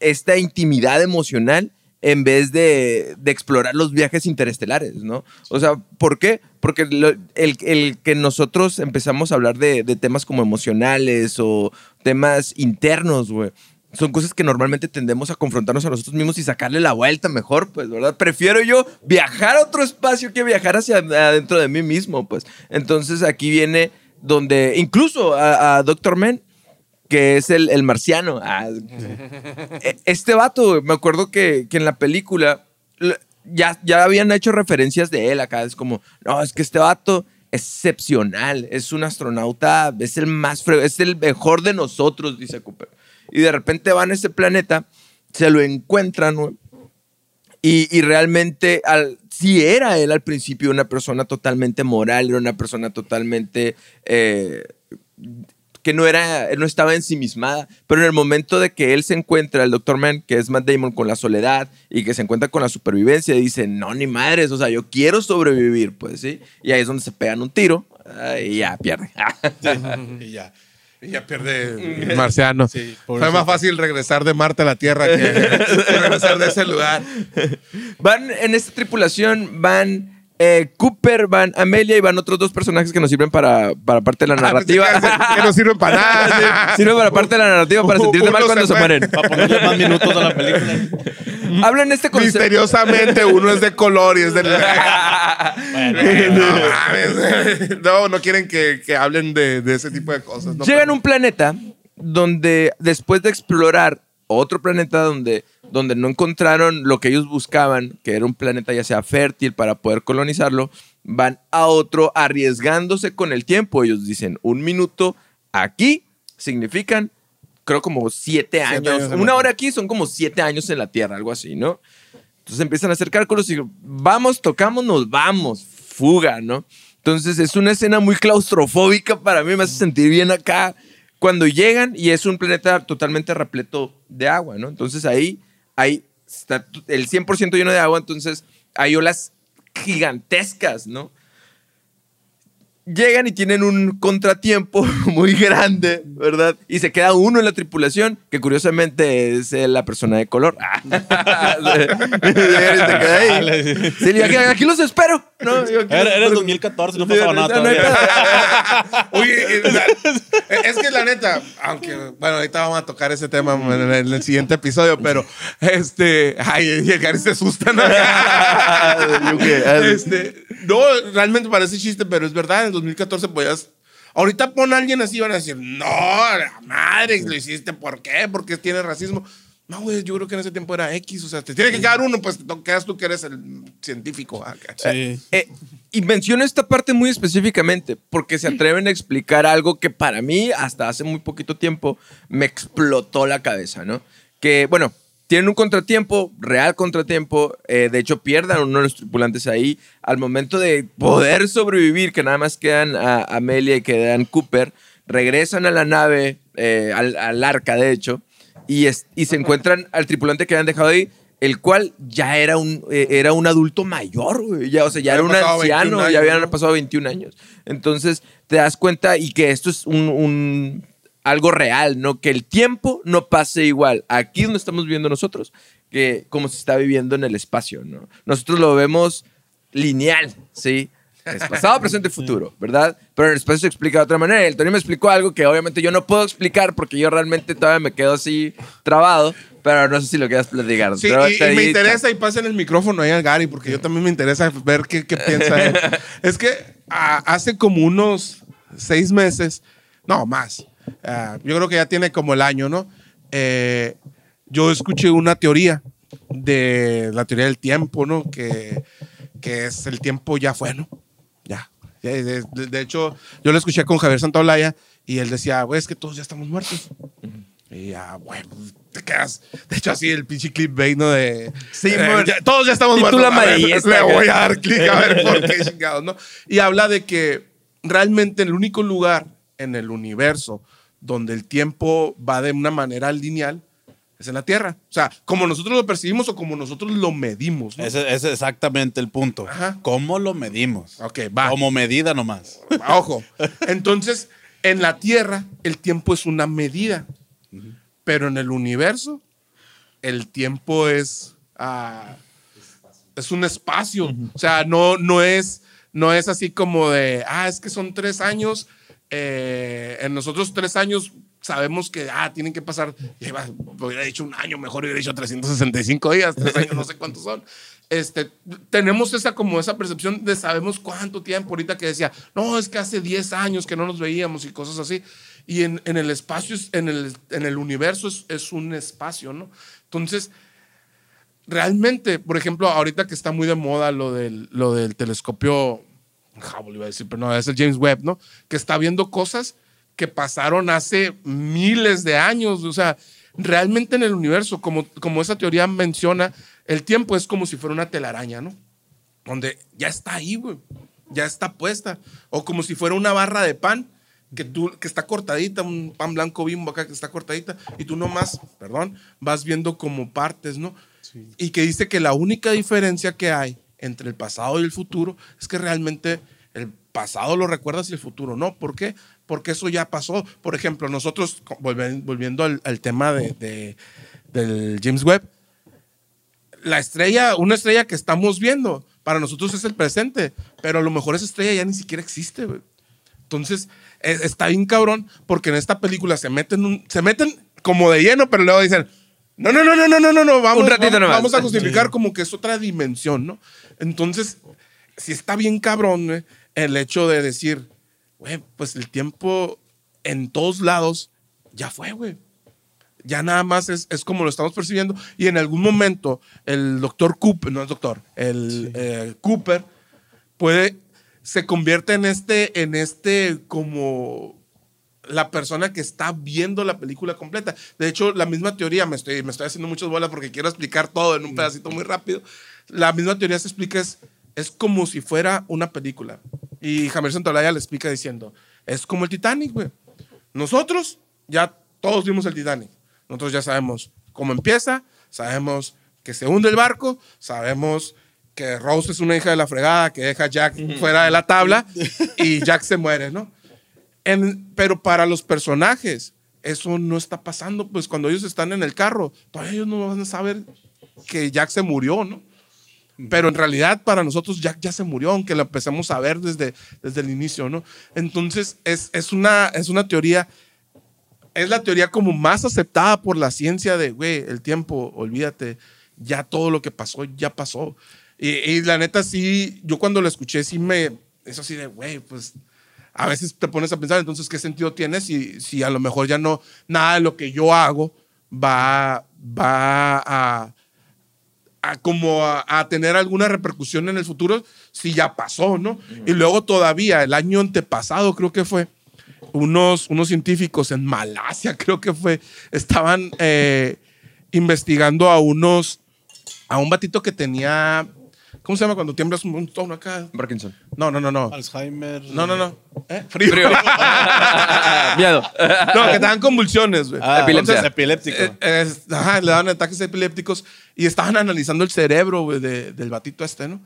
S1: esta intimidad emocional en vez de, explorar los viajes interestelares, ¿no? O sea, ¿por qué? Porque lo- el, que nosotros empezamos a hablar de, de temas como emocionales o temas internos, güey, son cosas que normalmente tendemos a confrontarnos a nosotros mismos y sacarle la vuelta mejor, pues, ¿verdad? Prefiero yo viajar a otro espacio que viajar hacia adentro de mí mismo, pues. Entonces aquí viene donde incluso a, a Doctor Men, que es el, el marciano. ah, e- este vato, me acuerdo que, que en la película ya, ya habían hecho referencias de él acá. Es como, no, es que este vato excepcional, es un astronauta, es el más es el mejor de nosotros, dice Cooper. Y de repente van a ese planeta, se lo encuentran, y, y realmente, al, sí era él al principio una persona totalmente moral, era una persona totalmente eh, que no era, no estaba ensimismada, pero en el momento de que él se encuentra, el Dr. Man, que es Matt Damon, con la soledad y que se encuentra con la supervivencia, dice, no, ni madres, o sea, yo quiero sobrevivir, pues sí, y ahí es donde se pegan un tiro ah, y ya pierde.
S2: y ya. Y ya pierde el marciano.
S4: Sí,
S2: Fue más fácil regresar de Marte a la Tierra que, que regresar de ese lugar.
S1: Van en esta tripulación, van eh, Cooper, van Amelia y van otros dos personajes que nos sirven para, para parte de la
S2: Ah,
S1: narrativa.
S2: que- no sirven para nada.
S1: Sirven para parte de la narrativa para sentirte mal cuando
S2: se
S1: se mueren.
S4: Para ponerle más minutos a la película.
S1: Hablan este concepto.
S2: Misteriosamente uno es de color y es.
S4: Bueno,
S2: no, no, no quieren que, que hablen de, de ese tipo de cosas. No,
S1: Llegan a un planeta donde después de explorar otro planeta donde, donde no encontraron lo que ellos buscaban, que era un planeta ya sea fértil para poder colonizarlo, van a otro arriesgándose con el tiempo. Ellos dicen, un minuto aquí significan, creo como siete años. Una hora aquí son como siete años en la Tierra, algo así, ¿no? Entonces empiezan a hacer cálculos y vamos, tocamos, nos vamos, fuga, ¿no? Entonces es una escena muy claustrofóbica para mí, me hace sentir bien acá cuando llegan y es un planeta totalmente repleto de agua, ¿no? Entonces ahí, ahí está el 100% lleno de agua, entonces hay olas gigantescas, ¿no? Llegan y tienen un contratiempo muy grande, ¿verdad? Y se queda uno en la tripulación, que curiosamente es eh, la persona de color. se queda ahí. Sí, le digo, aquí, aquí los espero. No, Yo aquí los
S4: Era, era el
S1: espero.
S4: 2014, no pasaba nada todavía.
S2: Oye, es que la neta, aunque, bueno, ahorita vamos a tocar ese tema en el, en el siguiente episodio, pero, este, ay, y el Gary se asusta, ¿no?
S1: Yo qué, ah,
S2: este, no, realmente parece chiste, pero es verdad, 2014 podías... Ahorita pon a alguien así y van a decir, no, la madre, lo hiciste, ¿por qué? Porque tiene racismo. No, güey, yo creo que en ese tiempo era X, o sea, te tiene que quedar uno, pues te quedas tú que eres el científico. acá.
S4: Sí.
S1: Eh, y menciono esta parte muy específicamente porque se atreven a explicar algo que para mí hasta hace muy poquito tiempo me explotó la cabeza, ¿no? Que, bueno, tienen un contratiempo, real contratiempo, eh, de hecho pierdan uno de los tripulantes ahí al momento de poder sobrevivir, que nada más quedan a Amelia y quedan Cooper, regresan a la nave, eh, al, al arca de hecho, y, es- y se encuentran al tripulante que habían dejado ahí, el cual ya era un, eh, era un adulto mayor, güey. Ya, o sea, ya era un
S2: pasado 21
S1: anciano,
S2: años,
S1: ya habían pasado 21 años. Entonces te das cuenta y que esto es un, un- algo real, ¿no? Que el tiempo no pase igual aquí donde estamos viviendo nosotros, que como se está viviendo en el espacio, ¿no? Nosotros lo vemos lineal, ¿sí? Es pasado, presente, futuro, ¿verdad? Pero en el espacio se explica de otra manera. El Tony me explicó algo que obviamente yo no puedo explicar porque yo realmente todavía me quedo así trabado, pero no sé si lo quieras platicar.
S2: Sí, y, y me interesa y pasen el micrófono ahí al Gary, porque yo también me interesa ver qué, qué piensa él. es que ah, hace como unos seis meses, no, más, ah, yo creo que ya tiene como el año, ¿no? Eh, yo escuché una teoría de la teoría del tiempo, ¿no? Que, que es el tiempo ya fue, ¿no? Ya. De, de- de hecho, yo lo escuché con Javier Santaolalla y él decía, güey, es que todos ya estamos muertos. Y ya, bueno, te quedas. De hecho, así el pinche clickbait, ¿no? De.
S1: Sí,
S2: eh, ya- todos ya estamos muertos. A ver, Le voy a dar clic a ver por qué chingados, ¿no? Y habla de que realmente el único lugar en el universo donde el tiempo va de una manera lineal es en la Tierra. O sea, como nosotros lo percibimos o como nosotros lo medimos. ¿no?
S4: Ese, ese es exactamente el punto.
S2: Ajá.
S4: ¿Cómo lo medimos?
S2: Ok, va.
S4: Como medida nomás.
S2: Ojo. Entonces, en la Tierra, el tiempo es una medida. Pero en el universo, el tiempo es. ah, es un espacio. O sea, no, no, es, no es así como de. Ah, es que son tres años. Eh, en nosotros, tres años. Sabemos que ah, tienen que pasar, lleva, hubiera dicho un año, mejor hubiera dicho 365 días, tres años, no sé cuántos son. Este, tenemos esa como esa percepción de sabemos cuánto tiempo ahorita que decía, no, es que hace 10 años que no nos veíamos y cosas así. Y en, en el espacio, es- en el, en el universo es, es un espacio, ¿no? Entonces, realmente, por ejemplo, ahorita que está muy de moda lo del, lo del telescopio, Hubble iba a decir, pero no, es el James Webb, ¿no? Que está viendo cosas que pasaron hace miles de años, o sea, realmente en el universo, como, como esa teoría menciona, el tiempo es como si fuera una telaraña, ¿no? Donde ya está ahí, güey, ya está puesta, o como si fuera una barra de pan que tú que está cortadita, un pan blanco bimbo acá que está cortadita y tú nomás, perdón, vas viendo como partes, ¿no? Y que dice que la única diferencia que hay entre el pasado y el futuro es que realmente el pasado lo recuerdas y el futuro no. ¿Por qué? Porque eso ya pasó. Por ejemplo, nosotros, volviendo al, tema de, del James Webb, la estrella, una estrella que estamos viendo, para nosotros es el presente, pero a lo mejor esa estrella ya ni siquiera existe. Entonces, e, está bien cabrón, porque en esta película se meten, se meten como de lleno, pero luego dicen, no, no, no, no, no, no, no, vamos,
S1: un
S2: vamos, vamos a justificar como que es otra dimensión, ¿no? Entonces, si está bien cabrón el hecho de decir, güey, pues el tiempo en todos lados ya fue, güey ya nada más es, es como lo estamos percibiendo. Y en algún momento el doctor Cooper, no es doctor, el eh, Cooper puede, se convierte en este, en este como la persona que está viendo la película completa. De hecho, la misma teoría, me estoy, me estoy haciendo muchas bolas porque quiero explicar todo en un pedacito muy rápido. La misma teoría se explica es, es como si fuera una película. Y Javier Santolaya le explica diciendo, es como el Titanic, güey. Nosotros ya todos vimos el Titanic. Nosotros ya sabemos cómo empieza, sabemos que se hunde el barco, sabemos que Rose es una hija de la fregada que deja a Jack fuera de la tabla y Jack se muere, ¿no? En- pero para los personajes, eso no está pasando, pues cuando ellos están en el carro, todavía ellos no van a saber que Jack se murió, ¿no? Pero en realidad para nosotros Jack ya se murió, aunque lo empecemos a ver desde, desde el inicio, ¿no? Entonces es, es, una, es una teoría, es la teoría como más aceptada por la ciencia de, güey, el tiempo, olvídate, ya todo lo que pasó, ya pasó. Y, y la neta sí, yo cuando lo escuché sí me, es así de, güey, pues a veces te pones a pensar, entonces, ¿qué sentido tiene si, si a lo mejor ya no, nada de lo que yo hago va, va a, a como a, a tener alguna repercusión en el futuro si ya pasó, ¿no? Y luego todavía, el año antepasado creo que fue, unos, unos científicos en Malasia, creo que fue, estaban eh, investigando a unos, a un batito que tenía, ¿cómo se llama cuando tiemblas un montón acá?
S1: Parkinson.
S2: No, no, no, no.
S4: Alzheimer.
S2: No, no, no. ¿Eh? Frío.
S1: Frío. Miedo.
S2: No, que te dan convulsiones, güey.
S4: Ah,
S1: Epilepsia.
S4: entonces, epiléptico.
S2: Eh, es- ajá, le daban ataques epilépticos y estaban analizando el cerebro güey, de- del batito este, ¿no?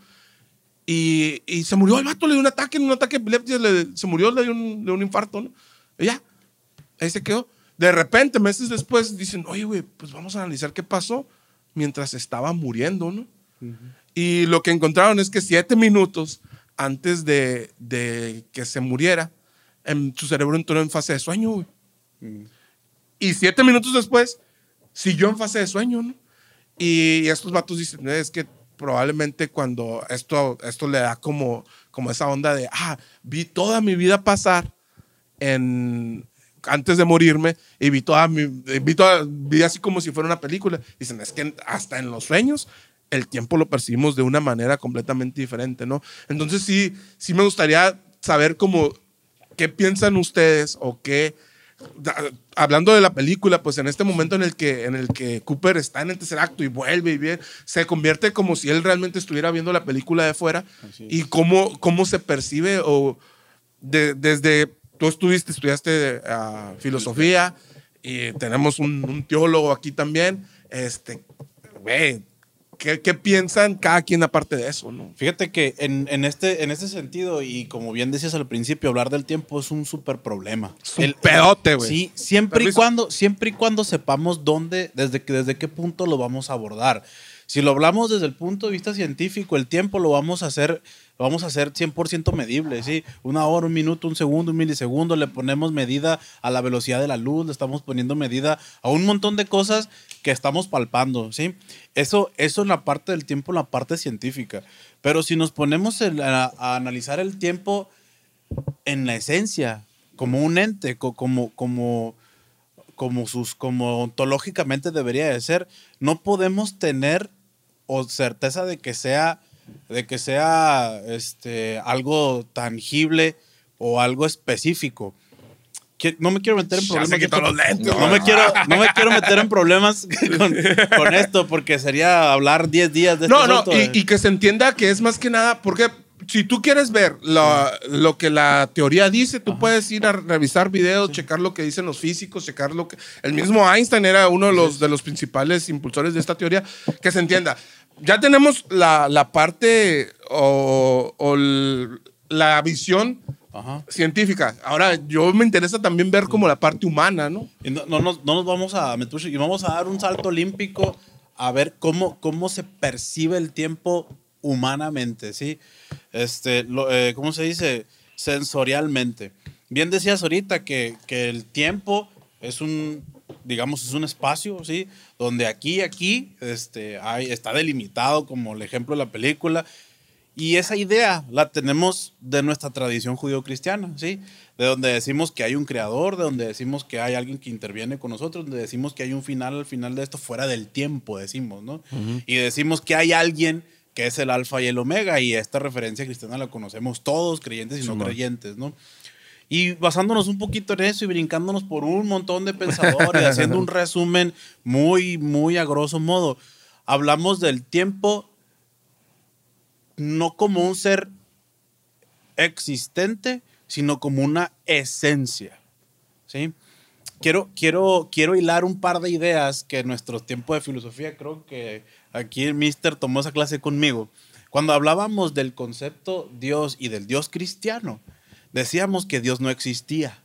S2: Y, y se murió el vato, le dio un ataque, un ataque epiléptico, le- se murió, le dio un, le dio un infarto, ¿no? Y ya, ahí se quedó. De repente, meses después, dicen, oye, güey, pues vamos a analizar qué pasó mientras estaba muriendo, ¿no? Y lo que encontraron es que siete minutos antes de, de que se muriera, en, su cerebro entró en fase de sueño, güey. Y siete minutos después, siguió en fase de sueño, ¿no? Y estos vatos dicen, es que probablemente cuando esto, esto le da como, como esa onda de, ah, vi toda mi vida pasar en, antes de morirme y vi toda mi, vi, toda, vi así como si fuera una película. Dicen, es que hasta en los sueños el tiempo lo percibimos de una manera completamente diferente, ¿no? Entonces sí, sí me gustaría saber cómo, qué piensan ustedes o qué, hablando de la película, pues en este momento en el que, en el que Cooper está en el tercer acto y vuelve y bien, se convierte como si él realmente estuviera viendo la película de fuera y cómo, cómo se percibe o de- desde, tú estuviste, estudiaste ah, filosofía y tenemos un, un teólogo aquí también, este, güey, ¿qué, ¿qué piensan cada quien aparte de eso, no?
S4: Fíjate que en, en este, en este sentido, y como bien decías al principio, hablar del tiempo es un súper problema.
S2: Es un pedote, güey.
S4: Sí, siempre y, cuando, siempre y cuando sepamos dónde, desde, desde qué punto lo vamos a abordar. Si lo hablamos desde el punto de vista científico, el tiempo lo vamos a hacer, lo vamos a hacer 100% medible, ¿sí? Una hora, un minuto, un segundo, un milisegundo, le ponemos medida a la velocidad de la luz, le estamos poniendo medida a un montón de cosas que estamos palpando, ¿sí? Eso, eso en la parte del tiempo, la parte científica. Pero si nos ponemos a, analizar el tiempo en la esencia, como un ente, co- como, como, como, sus, como ontológicamente debería de ser, no podemos tener certeza de que sea, de que sea este, algo tangible o algo específico. No me quiero meter en
S2: Ya
S4: problemas.
S2: se los lentes,
S4: no, me quiero, no me quiero meter en problemas con, con esto porque sería hablar 10 días de
S2: No,
S4: este
S2: no,
S4: asunto, eh.
S2: y, que se entienda que es más que nada, porque si tú quieres ver lo, lo que la teoría dice, tú puedes ir a revisar videos, checar lo que dicen los físicos, checar lo que... El mismo Einstein era uno de los, de los principales impulsores de esta teoría, que se entienda. Ya tenemos la, la parte o, la visión
S4: Ajá.
S2: científica. Ahora, yo me interesa también ver como la parte humana, ¿no?
S4: Y no, no, nos- no nos vamos a meter y vamos a dar un salto olímpico a ver cómo, cómo se percibe el tiempo humanamente, ¿sí? Este, lo, eh, ¿Cómo se dice? Sensorialmente. Bien decías ahorita que, que el tiempo es un, digamos, es un espacio, ¿sí? Donde aquí, aquí, este, hay, está delimitado como el ejemplo de la película. Y esa idea la tenemos de nuestra tradición judío-cristiana, ¿sí? De donde decimos que hay un creador, de donde decimos que hay alguien que interviene con nosotros, donde decimos que hay un final al final de esto fuera del tiempo, decimos, ¿no? Y decimos que hay alguien que es el alfa y el omega, y esta referencia cristiana la conocemos todos, creyentes y no creyentes, ¿no? Y basándonos un poquito en eso y brincándonos por un montón de pensadores, haciendo un resumen muy, muy a grosso modo, hablamos del tiempo no como un ser existente, sino como una esencia. ¿sí? Quiero, quiero, quiero hilar un par de ideas que en nuestro tiempo de filosofía, creo que aquí el Mister tomó esa clase conmigo. Cuando hablábamos del concepto Dios y del Dios cristiano, decíamos que Dios no existía.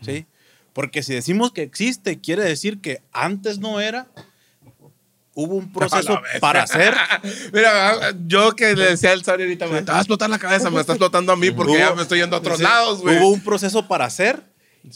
S4: ¿sí? Porque si decimos que existe, quiere decir que antes no era, hubo un proceso para ser
S2: Mira, yo que le decía al Sauri ahorita, me te va a explotar la cabeza, me está explotando a mí porque
S4: Hubo-
S2: ya me estoy yendo a otros
S4: Sí,
S2: lados, güey.
S4: Hubo un proceso para hacer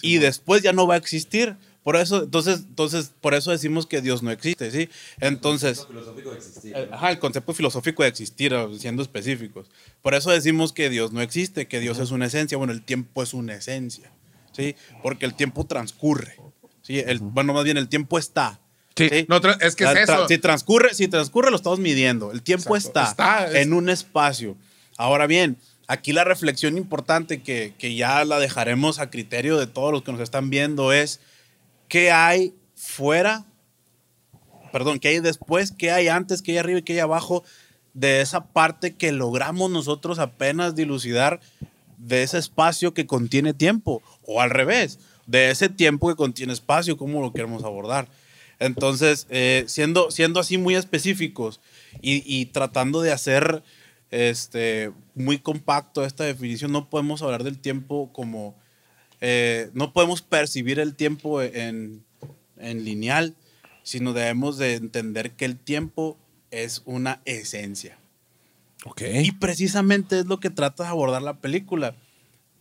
S4: y después ya no va a existir. Por eso, entonces, entonces, por eso decimos que Dios no existe, ¿sí? Entonces,
S3: filosófico de existir.
S4: eh, ajá, el concepto filosófico de existir, siendo específicos. Por eso decimos que Dios no existe, que Dios es una esencia. Bueno, el tiempo es una esencia, ¿sí? Porque el tiempo transcurre, ¿sí? El, bueno, más bien el tiempo está.
S2: Sí, no, tra- es que es eso.
S4: Si transcurre, si transcurre, lo estamos midiendo. El tiempo está,
S2: Está, es-
S4: en un espacio. Ahora bien, aquí la reflexión importante que, que ya la dejaremos a criterio de todos los que nos están viendo es qué hay fuera, perdón, qué hay después, qué hay antes, qué hay arriba y qué hay abajo de esa parte que logramos nosotros apenas dilucidar de ese espacio que contiene tiempo, o al revés, de ese tiempo que contiene espacio, cómo lo queremos abordar. Entonces, eh, siendo, siendo así muy específicos y, y tratando de hacer este, muy compacto esta definición, no podemos hablar del tiempo como, eh, no podemos percibir el tiempo en, en lineal, sino debemos de entender que el tiempo es una esencia.
S2: Ok.
S4: Y precisamente es lo que trata de abordar la película.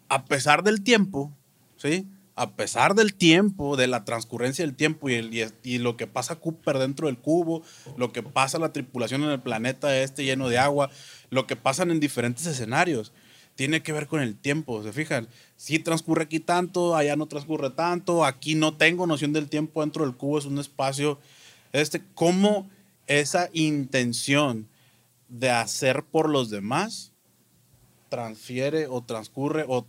S4: A pesar del tiempo, ¿sí? A pesar del tiempo, de la transcurrencia del tiempo y, el- y lo que pasa Cooper dentro del cubo, lo que pasa la tripulación en el planeta este lleno de agua, lo que pasan en diferentes escenarios, tiene que ver con el tiempo, ¿se fijan? Si transcurre aquí tanto, allá no transcurre tanto, aquí no tengo noción del tiempo dentro del cubo, es un espacio. Este, ¿Cómo esa intención de hacer por los demás transfiere o transcurre o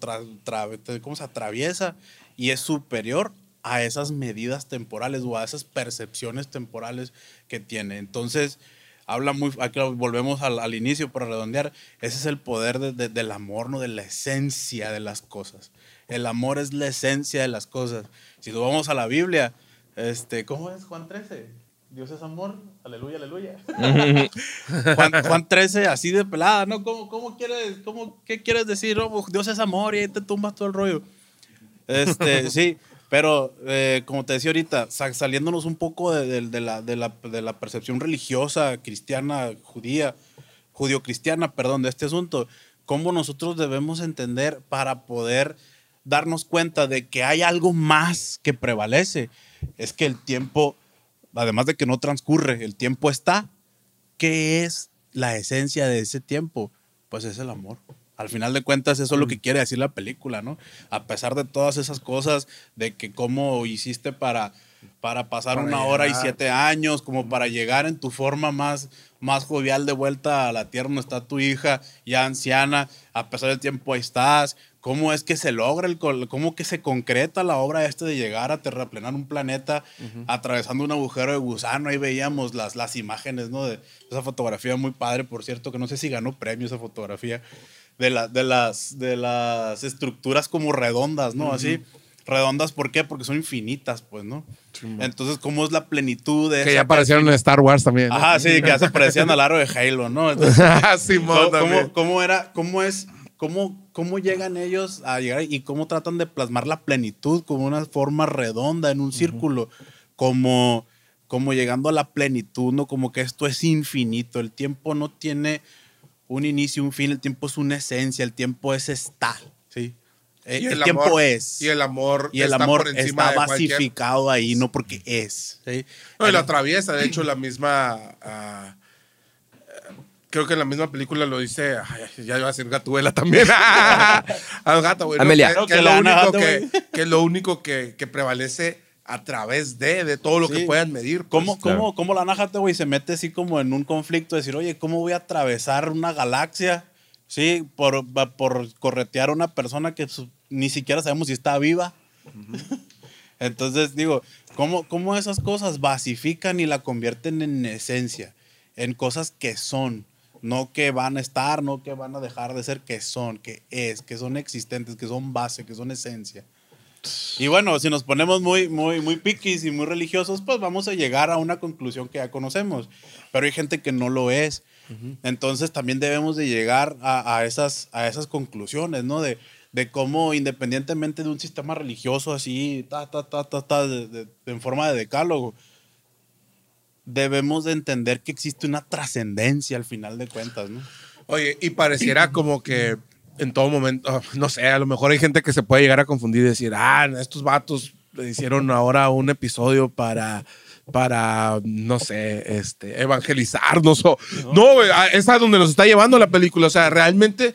S4: ¿cómo se atraviesa y es superior a esas medidas temporales o a esas percepciones temporales que tiene. Entonces, habla muy, aquí volvemos al, al inicio para redondear, ese es el poder de- de- del amor, no de la esencia de las cosas. El amor es la esencia de las cosas. Si nos vamos a la Biblia, este, ¿cómo es Juan 13? Dios es amor, aleluya, aleluya. Juan, Juan 13, así de pelada, ¿no? ¿Cómo, cómo quieres, cómo, qué quieres decir? Pues, Dios es amor y ahí te tumbas todo el rollo. Este, sí, pero eh, como te decía ahorita, sa- saliéndonos un poco de, la, de, la, de la percepción religiosa, cristiana, judía, judío-cristiana, perdón, de este asunto, cómo nosotros debemos entender para poder darnos cuenta de que hay algo más que prevalece, es que el tiempo, además de que no transcurre, el tiempo está. ¿Qué es la esencia de ese tiempo? Pues es el amor. Al final de cuentas, eso es lo que quiere decir la película, ¿no? A pesar de todas esas cosas, de que cómo hiciste para, para pasar
S2: Para
S4: una hora y siete años, como para llegar en tu forma más, más jovial de vuelta a la tierra donde está tu hija ya anciana, a pesar del tiempo ahí estás, cómo es que se logra, el, cómo que se concreta la obra este de llegar a terraplenar un planeta atravesando un agujero de gusano, ahí veíamos las, las imágenes, ¿no? De esa fotografía muy padre, por cierto, que no sé si ganó premio esa fotografía. De, la- de, las, de las estructuras como redondas, ¿no? Así. Redondas, ¿por qué? Porque son infinitas, pues, ¿no? Entonces, ¿cómo es la plenitud de
S2: Que ya aparecieron en Star Wars también. ¿no?
S4: Ajá, sí, que ya se parecían al aro de Halo, ¿no? Entonces, ¿Cómo,
S2: también.
S4: cómo- cómo era, cómo es, cómo, cómo llegan ellos a llegar y cómo tratan de plasmar la plenitud como una forma redonda en un círculo, como, como llegando a la plenitud, ¿no? Como que esto es infinito, el tiempo no tiene un inicio, un fin, el tiempo es una esencia, el tiempo es está, ¿sí? Eh,
S2: Y
S4: el,
S2: amor-
S4: tiempo es.
S2: Y el amor.
S4: y el
S2: está
S4: amor
S2: por encima
S4: está
S2: cualquier-
S4: basificado ahí, no porque es. ¿sí?
S2: No, y lo atraviesa, de hecho, la misma. ah, creo que en la misma película lo dice. ay, ya iba a decir Gatuela también. ah, Gata, güey.
S1: Amelia.
S2: Que es lo único que, que prevalece a través de, de todo lo que puedan medir. pues.
S4: ¿Cómo,
S1: claro.
S4: cómo, cómo la Najate, güey, se mete así como en un conflicto? Decir, oye, ¿cómo voy a atravesar una galaxia? Sí, por, por corretear a una persona que su- ni siquiera sabemos si está viva. Entonces, digo, ¿cómo, ¿cómo esas cosas basifican y la convierten en esencia? En cosas que son, no que van a estar, no que van a dejar de ser, que son, que es, que son existentes, que son base, que son esencia. Y bueno, si nos ponemos muy, muy, muy piquis y muy religiosos, pues vamos a llegar a una conclusión que ya conocemos. Pero hay gente que no lo es. Entonces también debemos de llegar a, a esas, a esas conclusiones, ¿no? De, de cómo independientemente de un sistema religioso así, ta, ta, ta, ta, ta, de- de- en forma de decálogo, debemos de entender que existe una trascendencia al final de cuentas, ¿no?
S2: Oye, y pareciera como que en todo momento, ah, no sé, a lo mejor hay gente que se puede llegar a confundir y decir, ah, estos vatos le hicieron ahora un episodio para, para no sé, este, evangelizarnos o... No, güey, ah, es a donde nos está llevando la película. O sea, realmente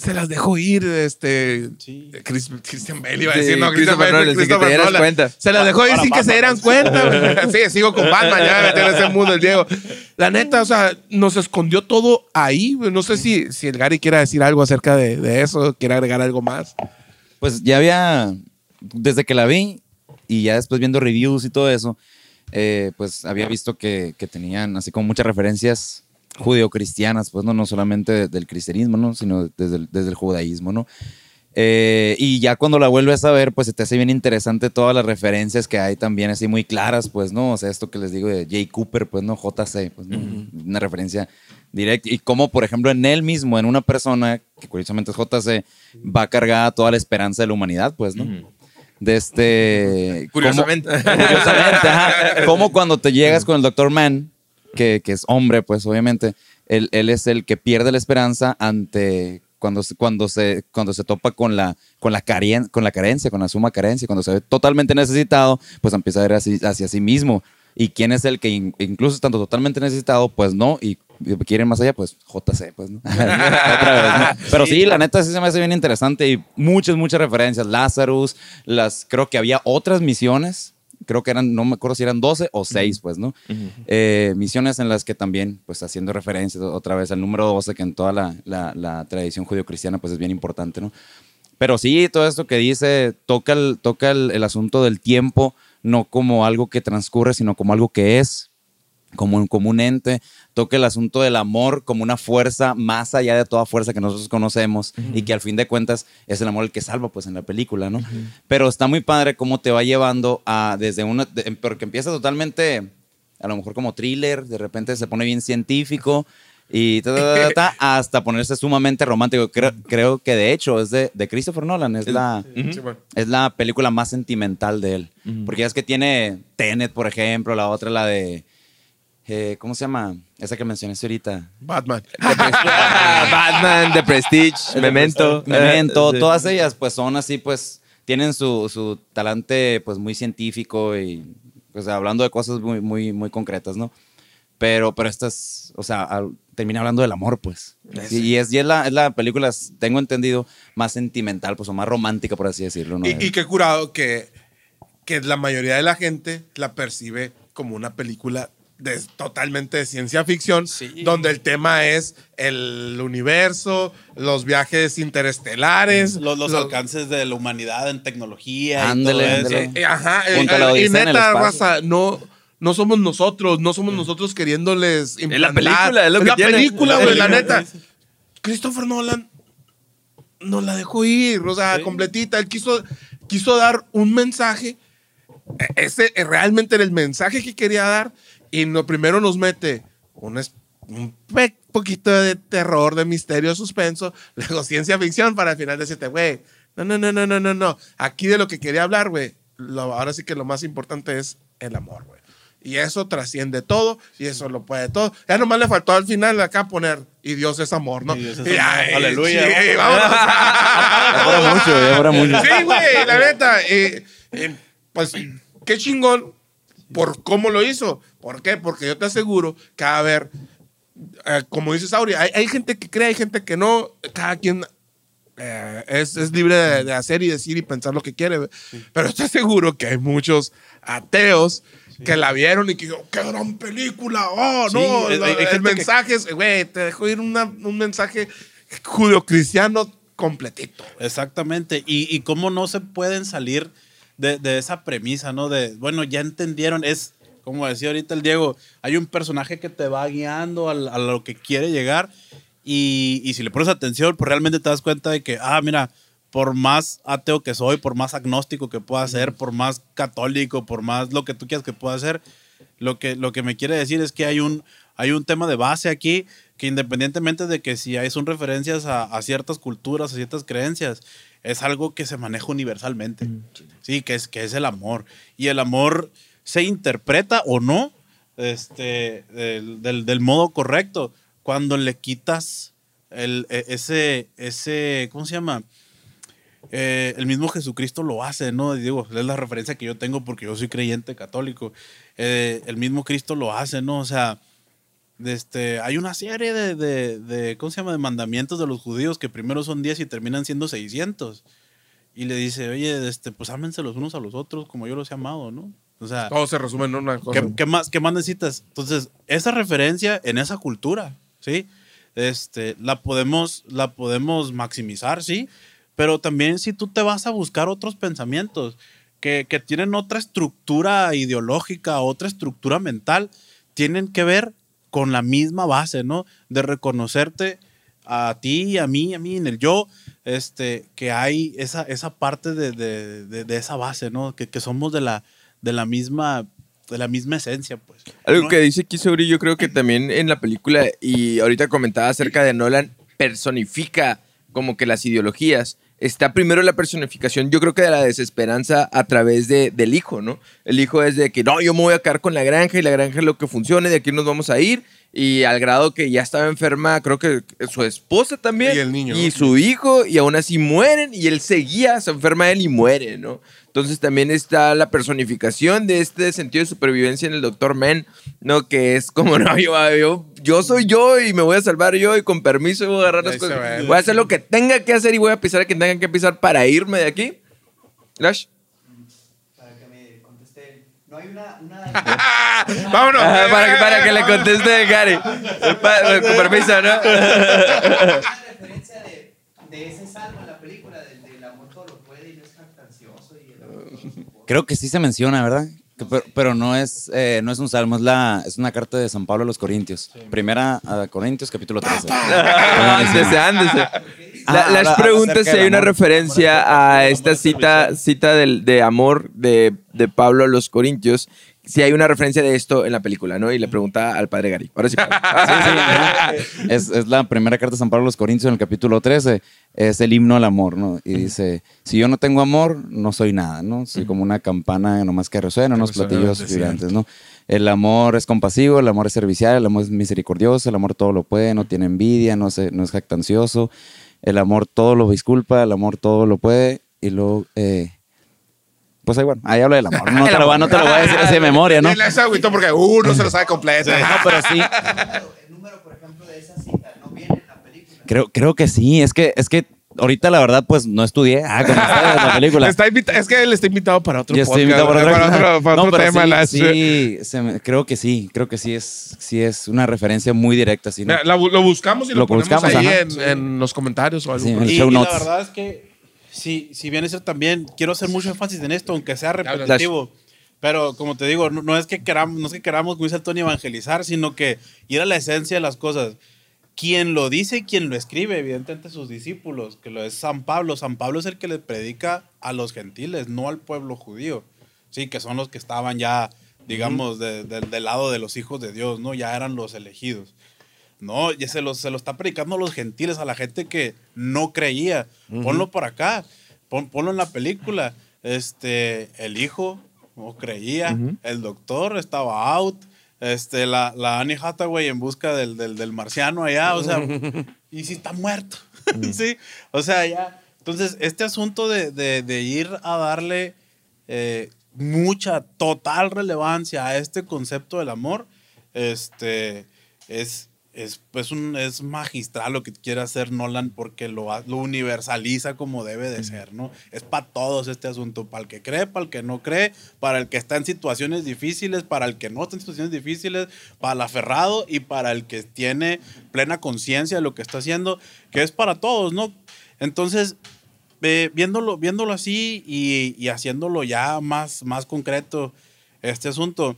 S2: se las dejó ir, este...
S4: Sí.
S2: Chris- Christian Bale iba a
S1: Sí,
S2: decir, no, Christian
S1: Christopher
S2: Bale,
S1: Nolan, sin que te
S2: Christopher
S1: dieras
S2: Nolan.
S1: cuenta.
S2: Se las dejó ir
S4: Para
S2: sin que se dieran cuenta. Sí, sigo con Batman, ya en ese mundo el Diego. La neta, o sea, nos escondió todo ahí. No sé si, si el Gary quiera decir algo acerca de, de eso, quiere agregar algo más.
S5: Pues ya había, desde que la vi y ya después viendo reviews y todo eso, eh, pues había visto que, que tenían así como muchas referencias judeocristianas, pues no, no solamente de- del cristianismo, ¿no? sino desde el, desde el judaísmo, ¿no? Eh, y ya cuando la vuelves a ver, pues se te hace bien interesante todas las referencias que hay también así muy claras, pues, ¿no? O sea, esto que les digo de Jay Cooper, pues, ¿no? JC, pues, ¿no? Una referencia directa. Y como, por ejemplo, en él mismo, en una persona, que curiosamente es JC, va cargada toda la esperanza de la humanidad, pues, ¿no? De este...
S1: Curiosamente.
S5: Como, curiosamente, ajá. Como cuando te llegas con el Dr. Man, que, que es hombre, pues, obviamente, él, él es el que pierde la esperanza ante cuando cuando se, cuando se topa con la, con, la carien- con la carencia, con la suma carencia, cuando se ve totalmente necesitado, pues empieza a ver así, hacia sí mismo. ¿Y quién es el que in- incluso estando totalmente necesitado, pues no? Y y quieren más allá, pues JC, pues, ¿no? Otra vez, ¿no? Pero sí, la neta sí se me hace bien interesante y muchas, muchas referencias. Lazarus, las, creo que había otras misiones, creo que eran, no me acuerdo si eran 12 o 6, pues, ¿no? Eh, misiones en las que también, pues, haciendo referencias otra vez al número 12, que en toda la, la, la tradición judío-cristiana, pues, es bien importante, ¿no? Pero sí, todo esto que dice toca el, toca el, el asunto del tiempo, no como algo que transcurre, sino como algo que es, como un, como un ente. Toca el asunto del amor como una fuerza más allá de toda fuerza que nosotros conocemos y que al fin de cuentas es el amor el que salva, pues en la película, ¿no? Pero está muy padre cómo te va llevando a desde una, de- porque empieza totalmente, a lo mejor como thriller, de repente se pone bien científico. Y ta, ta, ta, ta, hasta ponerse sumamente romántico. Creo, creo que de hecho es de, de Christopher Nolan. Es la,
S2: Sí, bueno.
S5: es la película más sentimental de él. Porque es que tiene Tenet, por ejemplo, la otra, la de. Eh, ¿Cómo se llama? Esa que mencionaste ahorita.
S2: Batman.
S1: Ah, Batman, The Prestige, Memento.
S5: Memento,
S1: Eh, sí.
S5: todas ellas, pues son así, pues tienen su, su talante, pues muy científico y, pues hablando de cosas muy, muy, muy concretas, ¿no? Pero, pero esta es, o sea, al- termina hablando del amor, pues. Y, y es, y es la, es la película, tengo entendido, más sentimental, pues, o más romántica, por así decirlo, ¿no?
S2: Y, y qué curado que, que la mayoría de la gente la percibe como una película de, totalmente de ciencia ficción,
S4: Sí.
S2: donde el tema es el universo, los viajes interestelares,
S4: Los, los
S2: los-
S4: alcances de la humanidad en tecnología.
S5: Ándale,
S4: y todo eso.
S5: ándale.
S2: Eh, ajá, eh,
S5: Junto a la
S2: eh, y neta, raza, no, no somos nosotros, no somos nosotros queriéndoles
S1: la
S2: implantar.
S1: película, es lo que
S2: la
S1: tiene.
S2: película, güey, la neta. Christopher Nolan nos la dejó ir, o sea,
S4: Sí.
S2: completita. Él quiso, quiso dar un mensaje. e- Ese realmente era el mensaje que quería dar. Y lo primero nos mete un, un poquito de terror, de misterio, suspenso, luego ciencia ficción para al final decirte, güey, no, no, no, no, no, no, no. Aquí de lo que quería hablar, güey, ahora sí que lo más importante es el amor, güey. Y eso trasciende todo y eso lo puede todo. Ya nomás le faltó al final acá poner, y Dios es amor, ¿no?
S4: Y Dios es
S2: Y,
S4: amor.
S2: ay,
S4: Aleluya.
S2: sí, vámonos.
S5: Fuera mucho, fuera mucho.
S2: Sí, güey, la neta. eh, eh, pues, qué chingón por cómo lo hizo. ¿Por qué? Porque yo te aseguro que a haber, eh, como dices, Auri, hay, hay gente que cree, hay gente que no. Cada quien eh, es, es libre de, de hacer y decir y pensar lo que quiere. Pero estoy seguro que hay muchos ateos que la vieron y que dijeron, ¡qué gran película! ¡Oh,
S4: Sí,
S2: no!
S4: hay-
S2: el
S4: gente que-
S2: mensaje es, güey, te dejo ir una- un mensaje judio-cristiano completito.
S4: Exactamente. Y, y cómo no se pueden salir de, de esa premisa, ¿no? De, bueno, ya entendieron, es, como decía ahorita el Diego, hay un personaje que te va guiando al- a, lo que quiere llegar y, y si le pones atención, pues realmente te das cuenta de que, ah, mira, por más ateo que soy, por más agnóstico que pueda ser, por más católico, por más lo que tú quieras que pueda ser, lo que, lo que me quiere decir es que hay un, hay un tema de base aquí que independientemente de que si hay son referencias a, a ciertas culturas, a ciertas creencias, es algo que se maneja universalmente. Sí, que es, que es el amor. Y el amor se interpreta o no este, del, del- del modo correcto cuando le quitas el, e- ese, ese, ¿cómo se llama? Eh, el mismo Jesucristo lo hace, ¿no? Digo, es la referencia que yo tengo porque yo soy creyente católico. Eh, el mismo Cristo lo hace, ¿no? O sea, este, hay una serie de, de, de, ¿cómo se llama? De mandamientos de los judíos que primero son 10 y terminan siendo 600. Y le dice, oye, este, pues ámense los unos a los otros como yo los he amado, ¿no? O sea,
S2: Todo se resume en una cosa.
S4: ¿Qué, qué más, ¿Qué más necesitas? Entonces, esa referencia en esa cultura, ¿sí? Este, la, podemos, la podemos maximizar, ¿sí? Pero también si tú te vas a buscar otros pensamientos que, que tienen otra estructura ideológica, otra estructura mental, tienen que ver con la misma base, ¿no? De reconocerte a ti, a mí, a mí, en el yo, este, que hay esa, esa parte de, de- de- de esa base, ¿no? Que, que somos de la, de la misma de la misma esencia, pues.
S1: Algo
S4: ¿no?
S1: que dice aquí sobre, yo creo que también en la película, y ahorita comentaba acerca de Nolan, personifica como que las ideologías. Está primero la personificación, yo creo que de la desesperanza a través de, del hijo, ¿no? El hijo es de que, no, yo me voy a quedar con la granja y la granja es lo que funcione, de aquí nos vamos a ir. Y al grado que ya estaba enferma, creo que su esposa también.
S2: Y el niño,
S1: Y
S2: ¿no?
S1: su hijo, y aún así mueren, y él seguía, se enferma él y muere, ¿no? Entonces también está la personificación de este sentido de supervivencia en el Doctor Men, ¿no? Que es como, no, yo, yo, yo soy yo y me voy a salvar yo y con permiso voy a agarrar las
S2: Ahí
S1: cosas.
S2: ve.
S1: Voy a hacer lo que tenga que hacer y voy a pisar a quien tenga que pisar para irme de aquí. Lash.
S3: Para que me conteste. No hay una. una
S2: Vámonos.
S1: Ajá, para, que- para que le conteste Gary. Pa- con permiso, ¿no?
S3: una referencia de, de ese salmo en la película, del, del amor todo lo puede y no es jactancioso. Y el amor todo lo soporta.
S5: Creo que sí se menciona, ¿verdad? Pero, pero no es eh, no es un salmo, es, la, es una carta de San Pablo a los Corintios. Primera a Corintios, capítulo 13.
S1: Ándese, ándese. La,
S5: Ah,
S1: Lash pregunta
S5: acerca
S1: si hay una referencia a esta cita, cita del, de amor de, de Pablo a los Corintios. Si hay una referencia de esto en la película, ¿no? Y le pregunta al padre Gary. Ahora sí.
S5: Sí, sí, es, es la primera carta de San Pablo a los Corintios en el capítulo 13. Es el himno al amor, ¿no? Y dice, si yo no tengo amor, no soy nada, ¿no? Soy como una campana nomás que resuena, unos platillos gigantes, ¿no? El amor es compasivo, el amor es servicial, el amor es misericordioso, el amor todo lo puede, no tiene envidia, no, se, no es jactancioso, el amor todo lo disculpa, el amor todo lo puede, y luego... eh, pues ahí, bueno, ahí habla del amor. No te, lo, voy a- no te lo voy a decir así de memoria, ¿no?
S2: Y le agüito porque uno se lo sabe completo.
S5: No, pero sí,
S3: El número, por ejemplo, de esa cita no viene en la película.
S5: Creo, creo que sí, es que, es que ahorita la verdad pues no estudié ah, con ustedes la película.
S2: Está invita- es que él está invitado para otro
S5: Yo estoy
S2: podcast,
S5: invitado para, otra cosa.
S2: otro, para
S5: No,
S2: otro
S5: pero
S2: tema.
S5: sí,
S2: las-
S5: sí, se me- creo que sí, creo que sí es, sí es una referencia muy directa. Sí, ¿no?
S2: Mira, la lo buscamos y lo,
S5: Lo
S2: ponemos
S5: buscamos,
S2: ahí en, en los comentarios o algo.
S5: Sí,
S2: por
S5: el
S4: Y,
S5: show
S4: y la
S5: notes.
S4: verdad es que, si, si bien eso también, quiero hacer mucho énfasis en esto, aunque sea repetitivo. Pero como te digo, no, no es que queramos, no es que queramos, como dice Tony, evangelizar, sino que ir a la esencia de las cosas. Quien lo dice y quien lo escribe, evidentemente sus discípulos, que lo es San Pablo. San Pablo es el que le predica a los gentiles, no al pueblo judío. Sí, que son los que estaban ya, digamos, de- de- del lado de los hijos de Dios, ¿no? Ya eran los elegidos. No, ya se lo, se lo está predicando a los gentiles, a la gente que no creía. Ponlo por acá, pon- ponlo en la película. Este, el hijo no creía, el doctor estaba out, este, la, la Annie Hathaway en busca del, del, del marciano allá, o sea, y si está muerto, sí, o sea, ya. Entonces, este asunto de, de- de ir a darle eh, mucha, total relevancia a este concepto del amor, este, es, es, pues un, es magistral lo que quiere hacer Nolan porque lo, lo universaliza como debe de ser, ¿no? Es para todos este asunto, para el que cree, para el que no cree, para el que está en situaciones difíciles, para el que no está en situaciones difíciles, para el aferrado y para el que tiene plena conciencia de lo que está haciendo, que es para todos, ¿no? Entonces, eh, viéndolo, viéndolo así y, y haciéndolo ya más, más concreto, este asunto,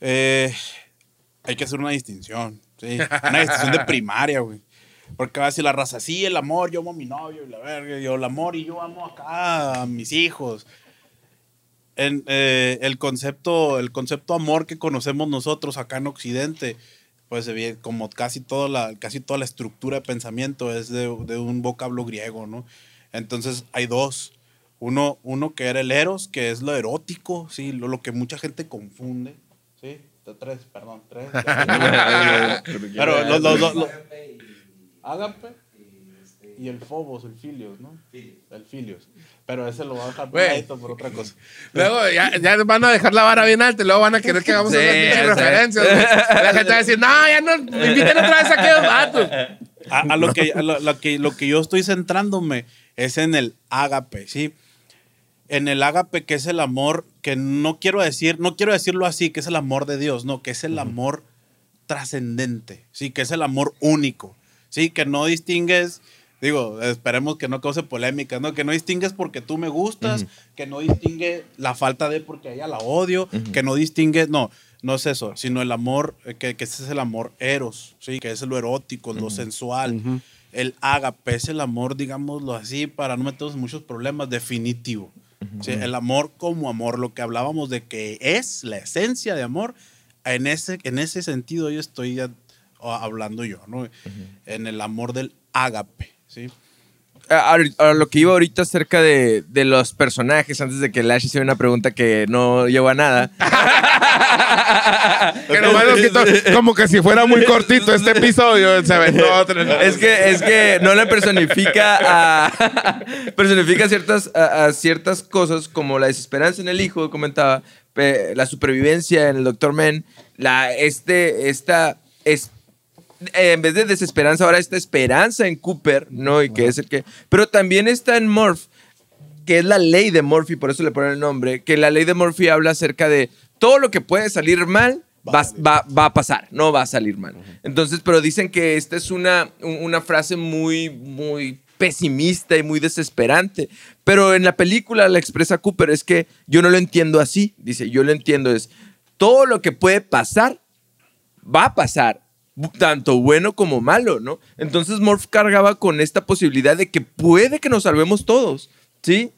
S4: eh, hay que hacer una distinción, ¿sí? Una distinción de primaria, güey. Porque va a decir la raza, sí, el amor, yo amo a mi novio y la verga, yo el amor y yo amo acá a mis hijos. En, eh, el, concepto, el concepto amor que conocemos nosotros acá en Occidente, pues como casi toda la, casi toda la estructura de pensamiento es de, de un vocablo griego, ¿no? Entonces hay dos. Uno, uno que era el eros, que es lo erótico, ¿sí? Lo, lo que mucha gente confunde, ¿sí? De Tres, perdón, tres. Pero los, los, los- los- Ágape y el Fobos, el Filios, ¿no? El Filios. Pero ese lo va a dejar pegadito por otra cosa.
S2: Luego ya, ya van a dejar la vara bien alta y luego van a querer que hagamos
S1: Sí,
S2: referencias. La gente va a decir, no, ya no, inviten otra vez a aquellos vatos.
S4: A, a lo, que, a lo, lo que, lo que yo estoy centrándome es en el ágape, ¿sí? En el ágape que es el amor que no quiero decir, no quiero decirlo así, que es el amor de Dios, no, que es el amor trascendente, ¿sí? Que es el amor único, ¿sí? Que no distingues, digo, esperemos que no cause polémicas, ¿no? Que no distingues porque tú me gustas, que no distingue la falta de porque ella la odio, que no distingue, no, no es eso, sino el amor, eh, que, que ese es el amor eros, ¿sí? Que es lo erótico, lo sensual. El ágape es el amor, digámoslo así, para no meternos en muchos problemas, definitivo. ¿Sí? El amor como amor, lo que hablábamos de que es la esencia de amor, en ese, en ese sentido yo estoy ya, o, hablando yo, ¿no? En el amor del ágape, ¿sí?
S1: a, a- a lo que iba ahorita acerca de, de los personajes, antes de que Lash hiciera una pregunta que no llevó a nada.
S2: Que nomás lo como que si fuera muy cortito este episodio, se aventó otro.
S1: es que es que no le personifica a personifica ciertas a, a ciertas cosas como la desesperanza en el hijo comentaba la supervivencia en el doctor Men la este esta es eh, en vez de desesperanza ahora esta esperanza en Cooper no y que es el que pero también está en Morph que es la ley de Murphy, por eso le ponen el nombre, que la ley de Murphy habla acerca de todo lo que puede salir mal va, va- va a pasar, no va a salir mal. Entonces, pero dicen que esta es una, un- una frase muy, muy pesimista y muy desesperante. Pero en la película la expresa Cooper es que yo no lo entiendo así. Dice, yo lo entiendo es todo lo que puede pasar va a pasar, tanto bueno como malo, ¿no? Entonces Morph cargaba con esta posibilidad de que puede que nos salvemos todos, ¿sí?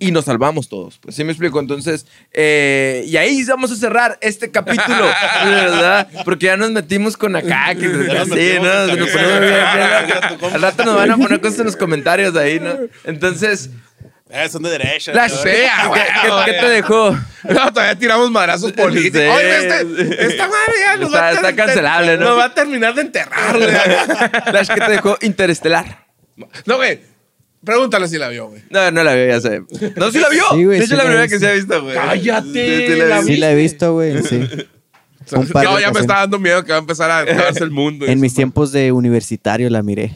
S1: Y nos salvamos todos, pues sí me explico. Entonces, eh, y ahí vamos a cerrar este capítulo, ¿verdad? Porque ya nos metimos con acá, que
S4: nos
S1: sí,
S4: metimos
S1: ¿no? Nos ponemos Al rato nos van a poner cosas en los comentarios ahí, ¿no? Entonces,
S4: Eh, son de derecha. ¿no?
S1: ¿qué,
S2: güey,
S1: qué- qué te dejó?
S2: No, todavía tiramos madrazos políticos.
S1: Sí.
S2: Oye, este, esta madre ya nos
S1: Está-
S2: va a
S1: está cancelable, ¿no?
S2: Nos va a terminar de enterrar, güey.
S1: Lash, ¿qué te dejó? Interestelar.
S2: No, güey. Pregúntale si la vio, güey.
S1: No, no la veo, ya sé. No, sí la vio.
S6: Sí, güey,
S1: de hecho,
S6: sí
S1: la
S6: la
S1: primera que se ha visto, güey.
S2: Cállate,
S1: Sí,
S2: la
S1: vi.
S6: Sí la he visto, güey, sí. Un par de
S2: No, ya me está dando miedo que va a empezar a acabarse el mundo.
S6: En mis tiempos de universitario la miré.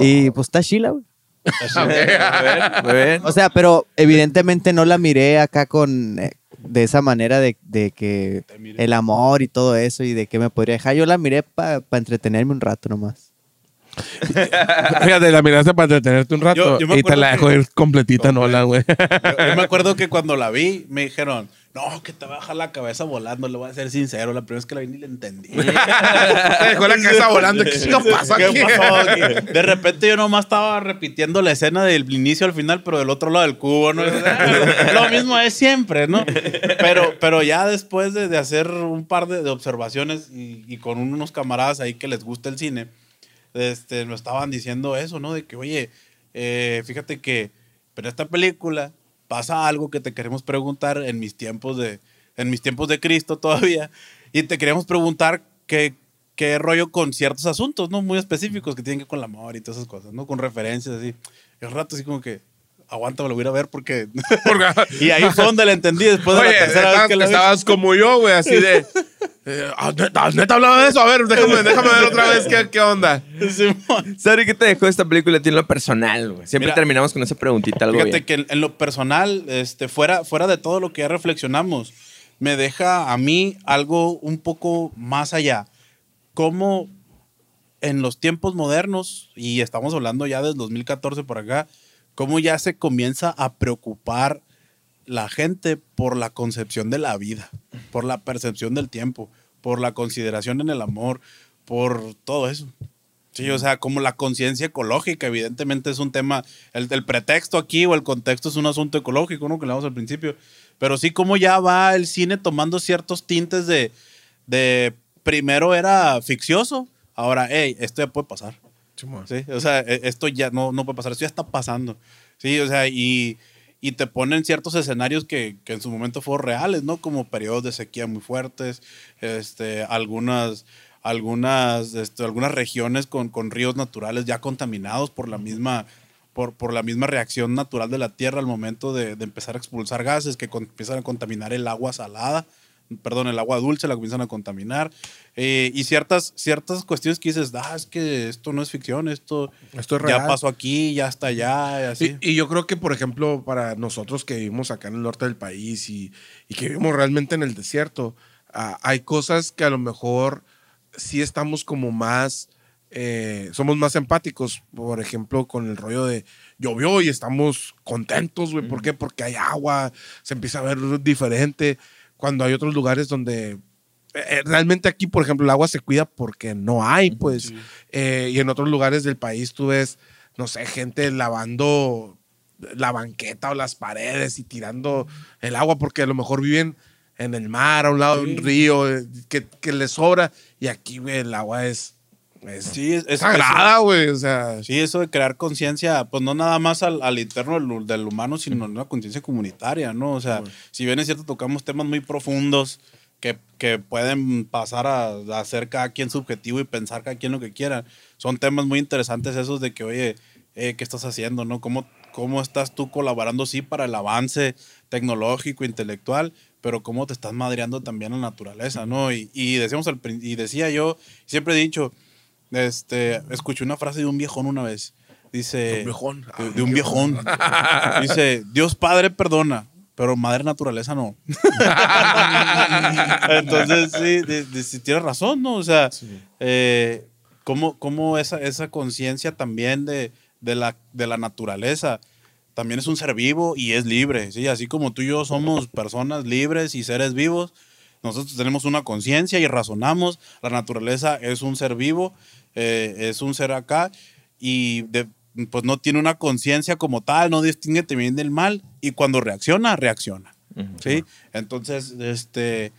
S6: Y pues está chila, güey.
S1: Muy bien.
S6: O sea, pero evidentemente no la miré acá con eh, de esa manera de, de que el amor y todo eso y de qué me podría dejar. Yo la miré para entretenerme un rato nomás.
S2: Fíjate, la miraste para entretenerte un rato
S4: Yo- yo me
S2: y te la dejo ir completita, no la, güey.
S4: Yo, yo me acuerdo que cuando la vi, me dijeron, No, que te va a bajar la cabeza volando, le voy a ser sincero. La primera vez que la vi ni le entendí.
S2: Te dejó la cabeza volando. ¿Qué chico pasó
S4: ¿Qué
S2: aquí?
S4: pasó aquí? De repente yo nomás estaba repitiendo la escena del inicio al final, pero del otro lado del cubo, ¿no? Lo mismo es siempre, ¿no? Pero, pero ya después de, de hacer un par de, de observaciones y, y con unos camaradas ahí que les gusta el cine, este, me estaban diciendo eso, ¿no? De que, oye, eh, fíjate que en esta película pasa algo que te queremos preguntar en mis tiempos de, en mis tiempos de Cristo todavía, y te queríamos preguntar qué, qué rollo con ciertos asuntos, ¿no? Muy específicos que tienen que ver con el amor y todas esas cosas, ¿no? Con referencias así. Y un rato así como que, aguanta, me lo voy a ir a ver porque... y ahí fue donde le entendí después de
S2: Oye,
S4: la tercera vez que la vi.
S2: estabas como yo, güey, así de. Eh, neta, hablaba de eso. A ver, déjame, déjame ver otra vez qué, qué onda.
S1: Sari, ¿qué te dejó esta película a ti en lo personal, güey? Siempre
S4: Mira,
S1: terminamos con esa preguntita, algo
S4: Fíjate
S1: bien.
S4: que en, en lo personal, este, fuera, fuera de todo lo que ya reflexionamos, me deja a mí algo un poco más allá. Cómo en los tiempos modernos, y estamos hablando ya del 2014 por acá, cómo ya se comienza a preocupar la gente por la concepción de la vida, por la percepción del tiempo, por la consideración en el amor, por todo eso. Sí, o sea, como la conciencia ecológica, evidentemente es un tema, el, el pretexto aquí o el contexto es un asunto ecológico, ¿no? Que hablamos al principio, pero sí como ya va el cine tomando ciertos tintes de, de primero era ficcioso, ahora, hey, esto ya puede pasar. Sí, o sea, e- esto ya no, no puede pasar, esto ya está pasando. Sí, o sea, y, y te ponen ciertos escenarios que, que en su momento fueron reales, ¿no? Como periodos de sequía muy fuertes, este, algunas, algunas, este, algunas regiones con, con ríos naturales ya contaminados por la misma por, por la misma reacción natural de la Tierra al momento de, de empezar a expulsar gases que con- empiezan a contaminar el agua salada, perdón, el agua dulce la comienzan a contaminar. eh, y ciertas, ciertas cuestiones que dices, ah, es que esto no es ficción, esto,
S2: Esto es
S4: ya pasó aquí, ya está allá, y así.
S2: Y, y yo creo que, por ejemplo, para nosotros que vivimos acá en el norte del país y, y que vivimos realmente en el desierto, ah, hay cosas que a lo mejor sí estamos como más, eh, somos más empáticos. Por ejemplo, con el rollo de llovió y estamos contentos, güey. ¿Por qué? Porque hay agua, se empieza a ver diferente. Cuando hay otros lugares donde eh, realmente aquí, por ejemplo, el agua se cuida porque no hay, pues. Eh, y en otros lugares del país tú ves, no sé, gente lavando la banqueta o las paredes y tirando el agua porque a lo mejor viven en el mar, a un lado de un río, eh, que, que les sobra. Y aquí, el agua es, es,
S4: Sí, es- es-
S2: sagrada, güey. O sea,
S4: Sí, eso de crear conciencia, pues no nada más al, al interno del, del humano, sino una conciencia comunitaria, ¿no? O sea, si bien es cierto, tocamos temas muy profundos que, que pueden pasar a, a ser cada quien subjetivo y pensar cada quien lo que quiera. Son temas muy interesantes esos de que, oye, eh, ¿qué estás haciendo, no? ¿Cómo, ¿Cómo estás tú colaborando, sí, para el avance tecnológico, intelectual, pero cómo te estás madreando también a la naturaleza, ¿no? Y, y decíamos al y decía yo, siempre he dicho, este, escuché una frase de un viejón una vez. Dice.
S2: De un viejón.
S4: De, de un viejón. Dice: Dios Padre perdona, pero Madre Naturaleza no. Entonces, sí, de- de- sí, tienes razón, ¿no? O sea, eh, cómo, cómo esa, esa conciencia también de, de, la, de la naturaleza también es un ser vivo y es libre, ¿sí? Así como tú y yo somos personas libres y seres vivos, nosotros tenemos una conciencia y razonamos. La naturaleza es un ser vivo, eh, es un ser acá y de- pues no tiene una conciencia como tal, no distingue bien del mal y cuando reacciona, reacciona. ¿sí? Entonces, este,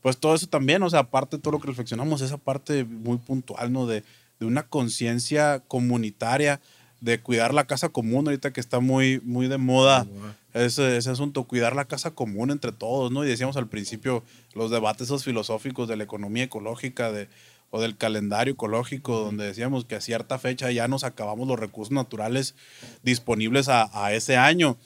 S4: pues todo eso también, o sea, aparte de todo lo que reflexionamos, esa parte muy puntual, ¿no? De, de una conciencia comunitaria, de cuidar la casa común, ahorita que está muy, muy de moda ese, ese asunto, cuidar la casa común entre todos, ¿no? Y decíamos al principio los debates esos filosóficos de la economía ecológica, de, o del calendario ecológico, donde decíamos que a cierta fecha ya nos acabamos los recursos naturales disponibles a, a ese año.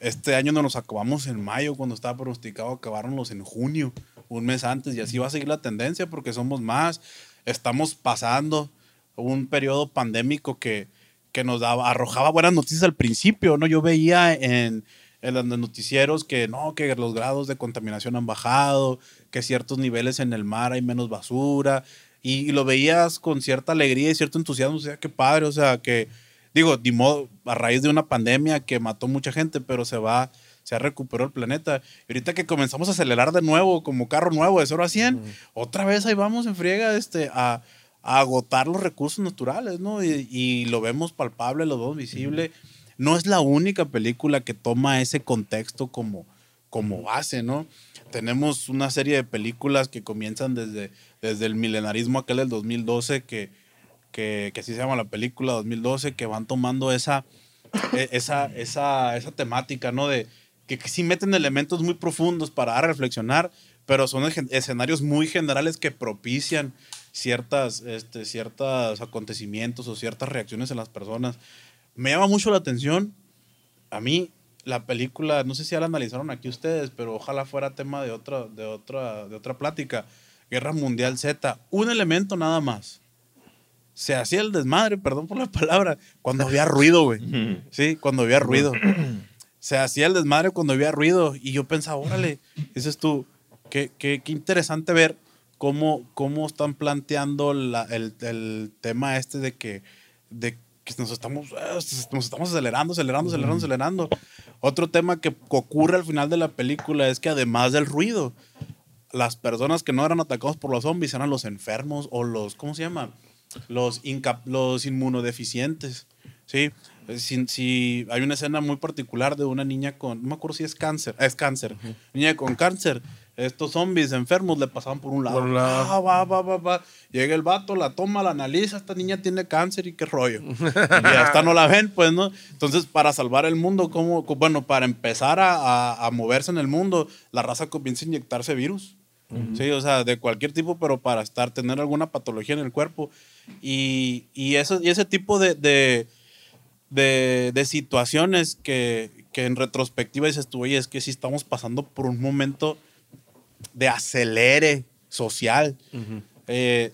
S4: Este año no nos acabamos en mayo, cuando estaba pronosticado acabárnoslos en junio, un mes antes, y así va a seguir la tendencia porque somos más. Estamos pasando un periodo pandémico que, que nos daba, arrojaba buenas noticias al principio, ¿no? Yo veía en, en los noticieros que no, que los grados de contaminación han bajado, que ciertos niveles en el mar hay menos basura, y, y lo veías con cierta alegría y cierto entusiasmo, o sea, qué padre, o sea, que, digo, ni modo, a raíz de una pandemia que mató mucha gente, pero se va, se ha recuperado el planeta. Y ahorita que comenzamos a acelerar de nuevo, como carro nuevo, de 0 a 100, otra vez ahí vamos en friega este, a, a agotar los recursos naturales, ¿no? Y, y lo vemos palpable, lo vemos visible. No es la única película que toma ese contexto como, como base, ¿no? Tenemos una serie de películas que comienzan desde, desde el milenarismo aquel del 2012, que, que, que así se llama la película 2012, que van tomando esa, e- esa, esa, esa temática, ¿no? De que, que sí meten elementos muy profundos para reflexionar, pero son escenarios muy generales que propician ciertas, este, ciertos acontecimientos o ciertas reacciones en las personas. Me llama mucho la atención, a mí, la película, no sé si ya la analizaron aquí ustedes, pero ojalá fuera tema de otra, de otra, de otra plática. Guerra Mundial Z, un elemento nada más. Se hacía el desmadre, perdón por la palabra, cuando había ruido, güey. Sí, cuando había ruido. Se hacía el desmadre cuando había ruido. Y yo pensaba, órale, dices tú, qué, qué, qué interesante ver cómo, cómo están planteando la- el, el tema este de que, de que nos estamos, eh, nos estamos acelerando, acelerando, acelerando, acelerando. Otro tema que ocurre al final de la película es que además del ruido, las personas que no eran atacados por los zombies eran los enfermos o los, ¿cómo se llama? Los, los inmunodeficientes, ¿sí? Si, si hay una escena muy particular de una niña con, no me acuerdo si es cáncer, es cáncer, niña con cáncer, estos zombies enfermos le pasaban por un lado.
S2: Por un lado.
S4: Ah, va, va, va, va. Llega el vato, la toma, la analiza, esta niña tiene cáncer y qué rollo. y hasta no la ven, pues, ¿no? Entonces, para salvar el mundo, ¿cómo? Bueno, para empezar a, a- a moverse en el mundo, la raza comienza a inyectarse virus. Sí, o sea, de cualquier tipo, pero para estar, tener alguna patología en el cuerpo. Y, y, eso, y ese tipo de, de, de, de situaciones que, que en retrospectiva dices tú, oye, es que sí estamos pasando por un momento de acelere social. Eh,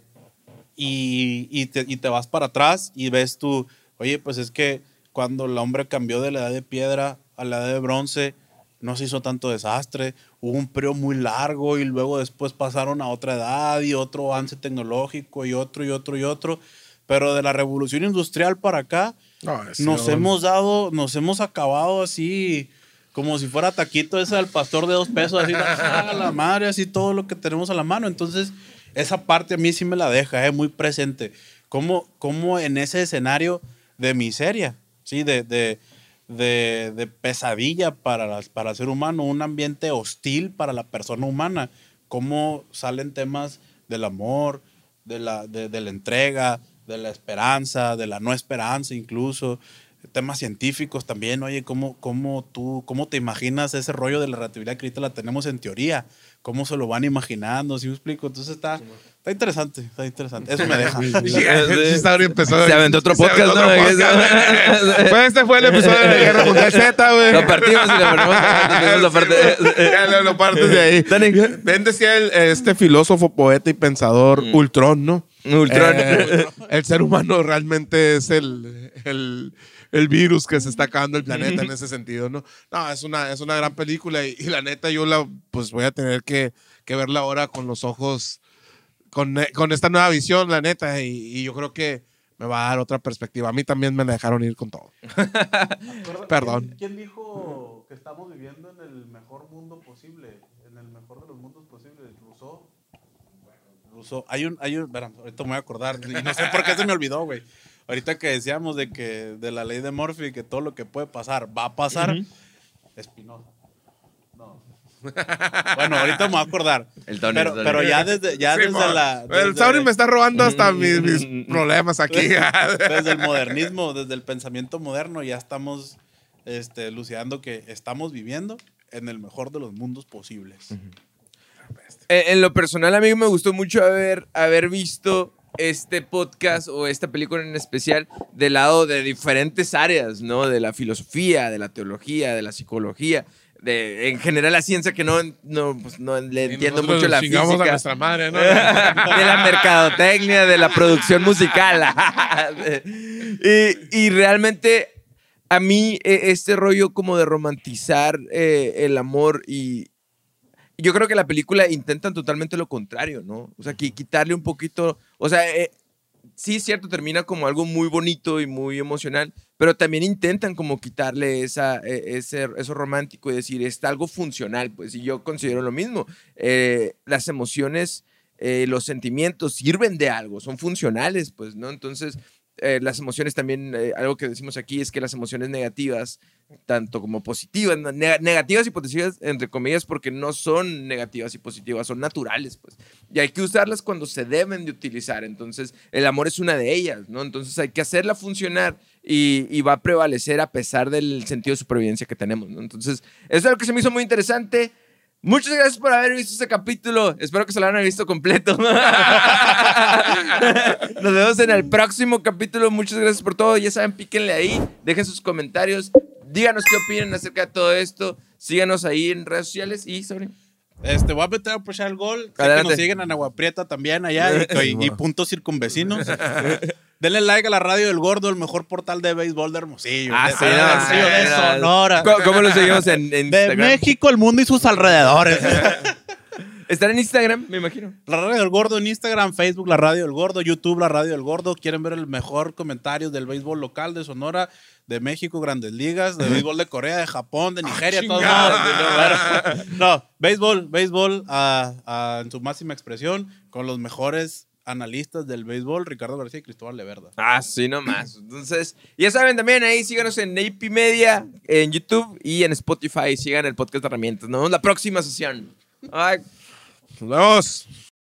S4: y, y te, y te vas para atrás y ves tú, oye, pues es que cuando el hombre cambió de la edad de piedra a la edad de bronce, no se hizo tanto desastre, hubo un periodo muy largo y luego después pasaron a otra edad y otro avance tecnológico y otro y otro y otro, pero de la revolución industrial para acá,
S2: No,
S4: nos
S2: no.
S4: hemos dado, nos hemos acabado así, como si fuera taquito ese del pastor de dos pesos, así, a la madre, así todo lo que tenemos a la mano. Entonces, esa parte a mí sí me la deja, eh, muy presente. Como, como en ese escenario de miseria, ¿sí? De, de, de, de pesadilla para, las, para el ser humano, un ambiente hostil para la persona humana, cómo salen temas del amor, de la, de, de la entrega, de la esperanza, de la no esperanza incluso, temas científicos también, oye, ¿cómo, cómo tú, cómo te imaginas ese rollo de la relatividad que ahorita la tenemos en teoría? ¿Cómo se lo van imaginando? ¿Sí me explico? Entonces está, está interesante, está interesante. Eso me deja.
S2: Sí, Sauri empezó.
S1: Se aventó otro
S2: se aventó
S1: podcast, ¿no?
S2: otro podcast. Pues este fue el episodio de Guerra Mundial Z, güey.
S1: Lo partimos y lo partimos. Lo
S2: güey. Ya lo- partes de ahí. Ven, decía el- este filósofo, poeta y pensador Ultron, ¿no?
S1: Ultron.
S2: Eh, el ser humano realmente es el, el, el virus que se está acabando el planeta en ese sentido, ¿no? No, es una, es una gran película y, y la neta yo la pues voy a tener que, que verla ahora con los ojos, con, eh, con esta nueva visión, la neta, y, y yo creo que me va a dar otra perspectiva. A mí también me la dejaron ir con todo. Perdón.
S4: ¿Quién, quién dijo que estamos viviendo en el mejor mundo posible? En el mejor de los mundos posibles. Rousseau. Rousseau. Hay un, hay un, ahorita me voy a acordar. Y no sé por qué se me olvidó, güey. Ahorita que decíamos de que de la ley de Murphy, que todo lo que puede pasar va a pasar. Espinosa. No. bueno, ahorita me voy a acordar.
S1: El Tony,
S4: pero,
S1: el Tony.
S4: pero ya desde, ya
S2: Sí,
S4: desde la.
S2: el
S4: desde-
S2: Sauri me está robando hasta mis, mis problemas aquí.
S4: desde el modernismo, desde el pensamiento moderno, ya estamos este, lucidando que estamos viviendo en el mejor de los mundos posibles.
S1: Eh, En lo personal, a mí me gustó mucho haber, haber visto este podcast o esta película en especial del lado de diferentes áreas, ¿no? De la filosofía, de la teología, de la psicología, de en general la ciencia que no, no, pues, no le entiendo mucho la física.
S2: a nuestra madre, ¿no?
S1: de la mercadotecnia, de la producción musical. y, y realmente a mí eh, este rollo como de romantizar eh, el amor y yo creo que la película intentan totalmente lo contrario, ¿no? O sea, qui- quitarle un poquito, o sea, eh, sí, es cierto, termina como algo muy bonito y muy emocional, pero también intentan como quitarle esa, eh, ese, eso romántico y decir, es algo funcional, pues, y yo considero lo mismo. Eh, las emociones, eh, los sentimientos sirven de algo, son funcionales, pues, ¿no? Entonces, eh, las emociones también, eh, algo que decimos aquí es que las emociones negativas, tanto como positivas, neg- negativas y positivas, entre comillas, porque no son negativas y positivas, son naturales, pues. Y hay que usarlas cuando se deben de utilizar. Entonces, el amor es una de ellas, ¿no? Entonces, hay que hacerla funcionar y, y va a prevalecer a pesar del sentido de supervivencia que tenemos, ¿no? Entonces, eso es algo que se me hizo muy interesante. Muchas gracias por haber visto este capítulo. Espero que se lo hayan visto completo. Nos vemos en el próximo capítulo. Muchas gracias por todo. Ya saben, píquenle ahí, dejen sus comentarios, díganos qué opinan acerca de todo esto. Síganos ahí en redes sociales y sobre.
S4: Este, voy a meter a pushar el gol. Sé que nos siguen en Agua Prieta también allá y, y- y puntos circunvecinos. Denle like a la radio del Gordo, el mejor portal de béisbol de Hermosillo.
S1: Ah,
S4: de,
S1: sí,
S4: de Hermosillo, Sonora.
S1: ¿Cómo, cómo lo seguimos en, en
S4: De? México, el mundo y sus alrededores.
S1: Están en Instagram, me imagino.
S4: La radio del Gordo en Instagram, Facebook, la radio del Gordo, YouTube, la radio del Gordo. Quieren ver el mejor comentario del béisbol local de Sonora, de México, Grandes Ligas, de béisbol de Corea, de Japón, de Nigeria, todos
S2: chingada.
S4: lados. No, béisbol, béisbol ah, ah, en su máxima expresión, con los mejores analistas del béisbol, Ricardo García y Cristóbal Leverda.
S1: Ah, sí, nomás. Entonces, ya saben también ahí, síganos en AP Media, en YouTube y en Spotify. Sigan el podcast de herramientas. Nos vemos la próxima sesión. Ay.
S2: Nos vemos.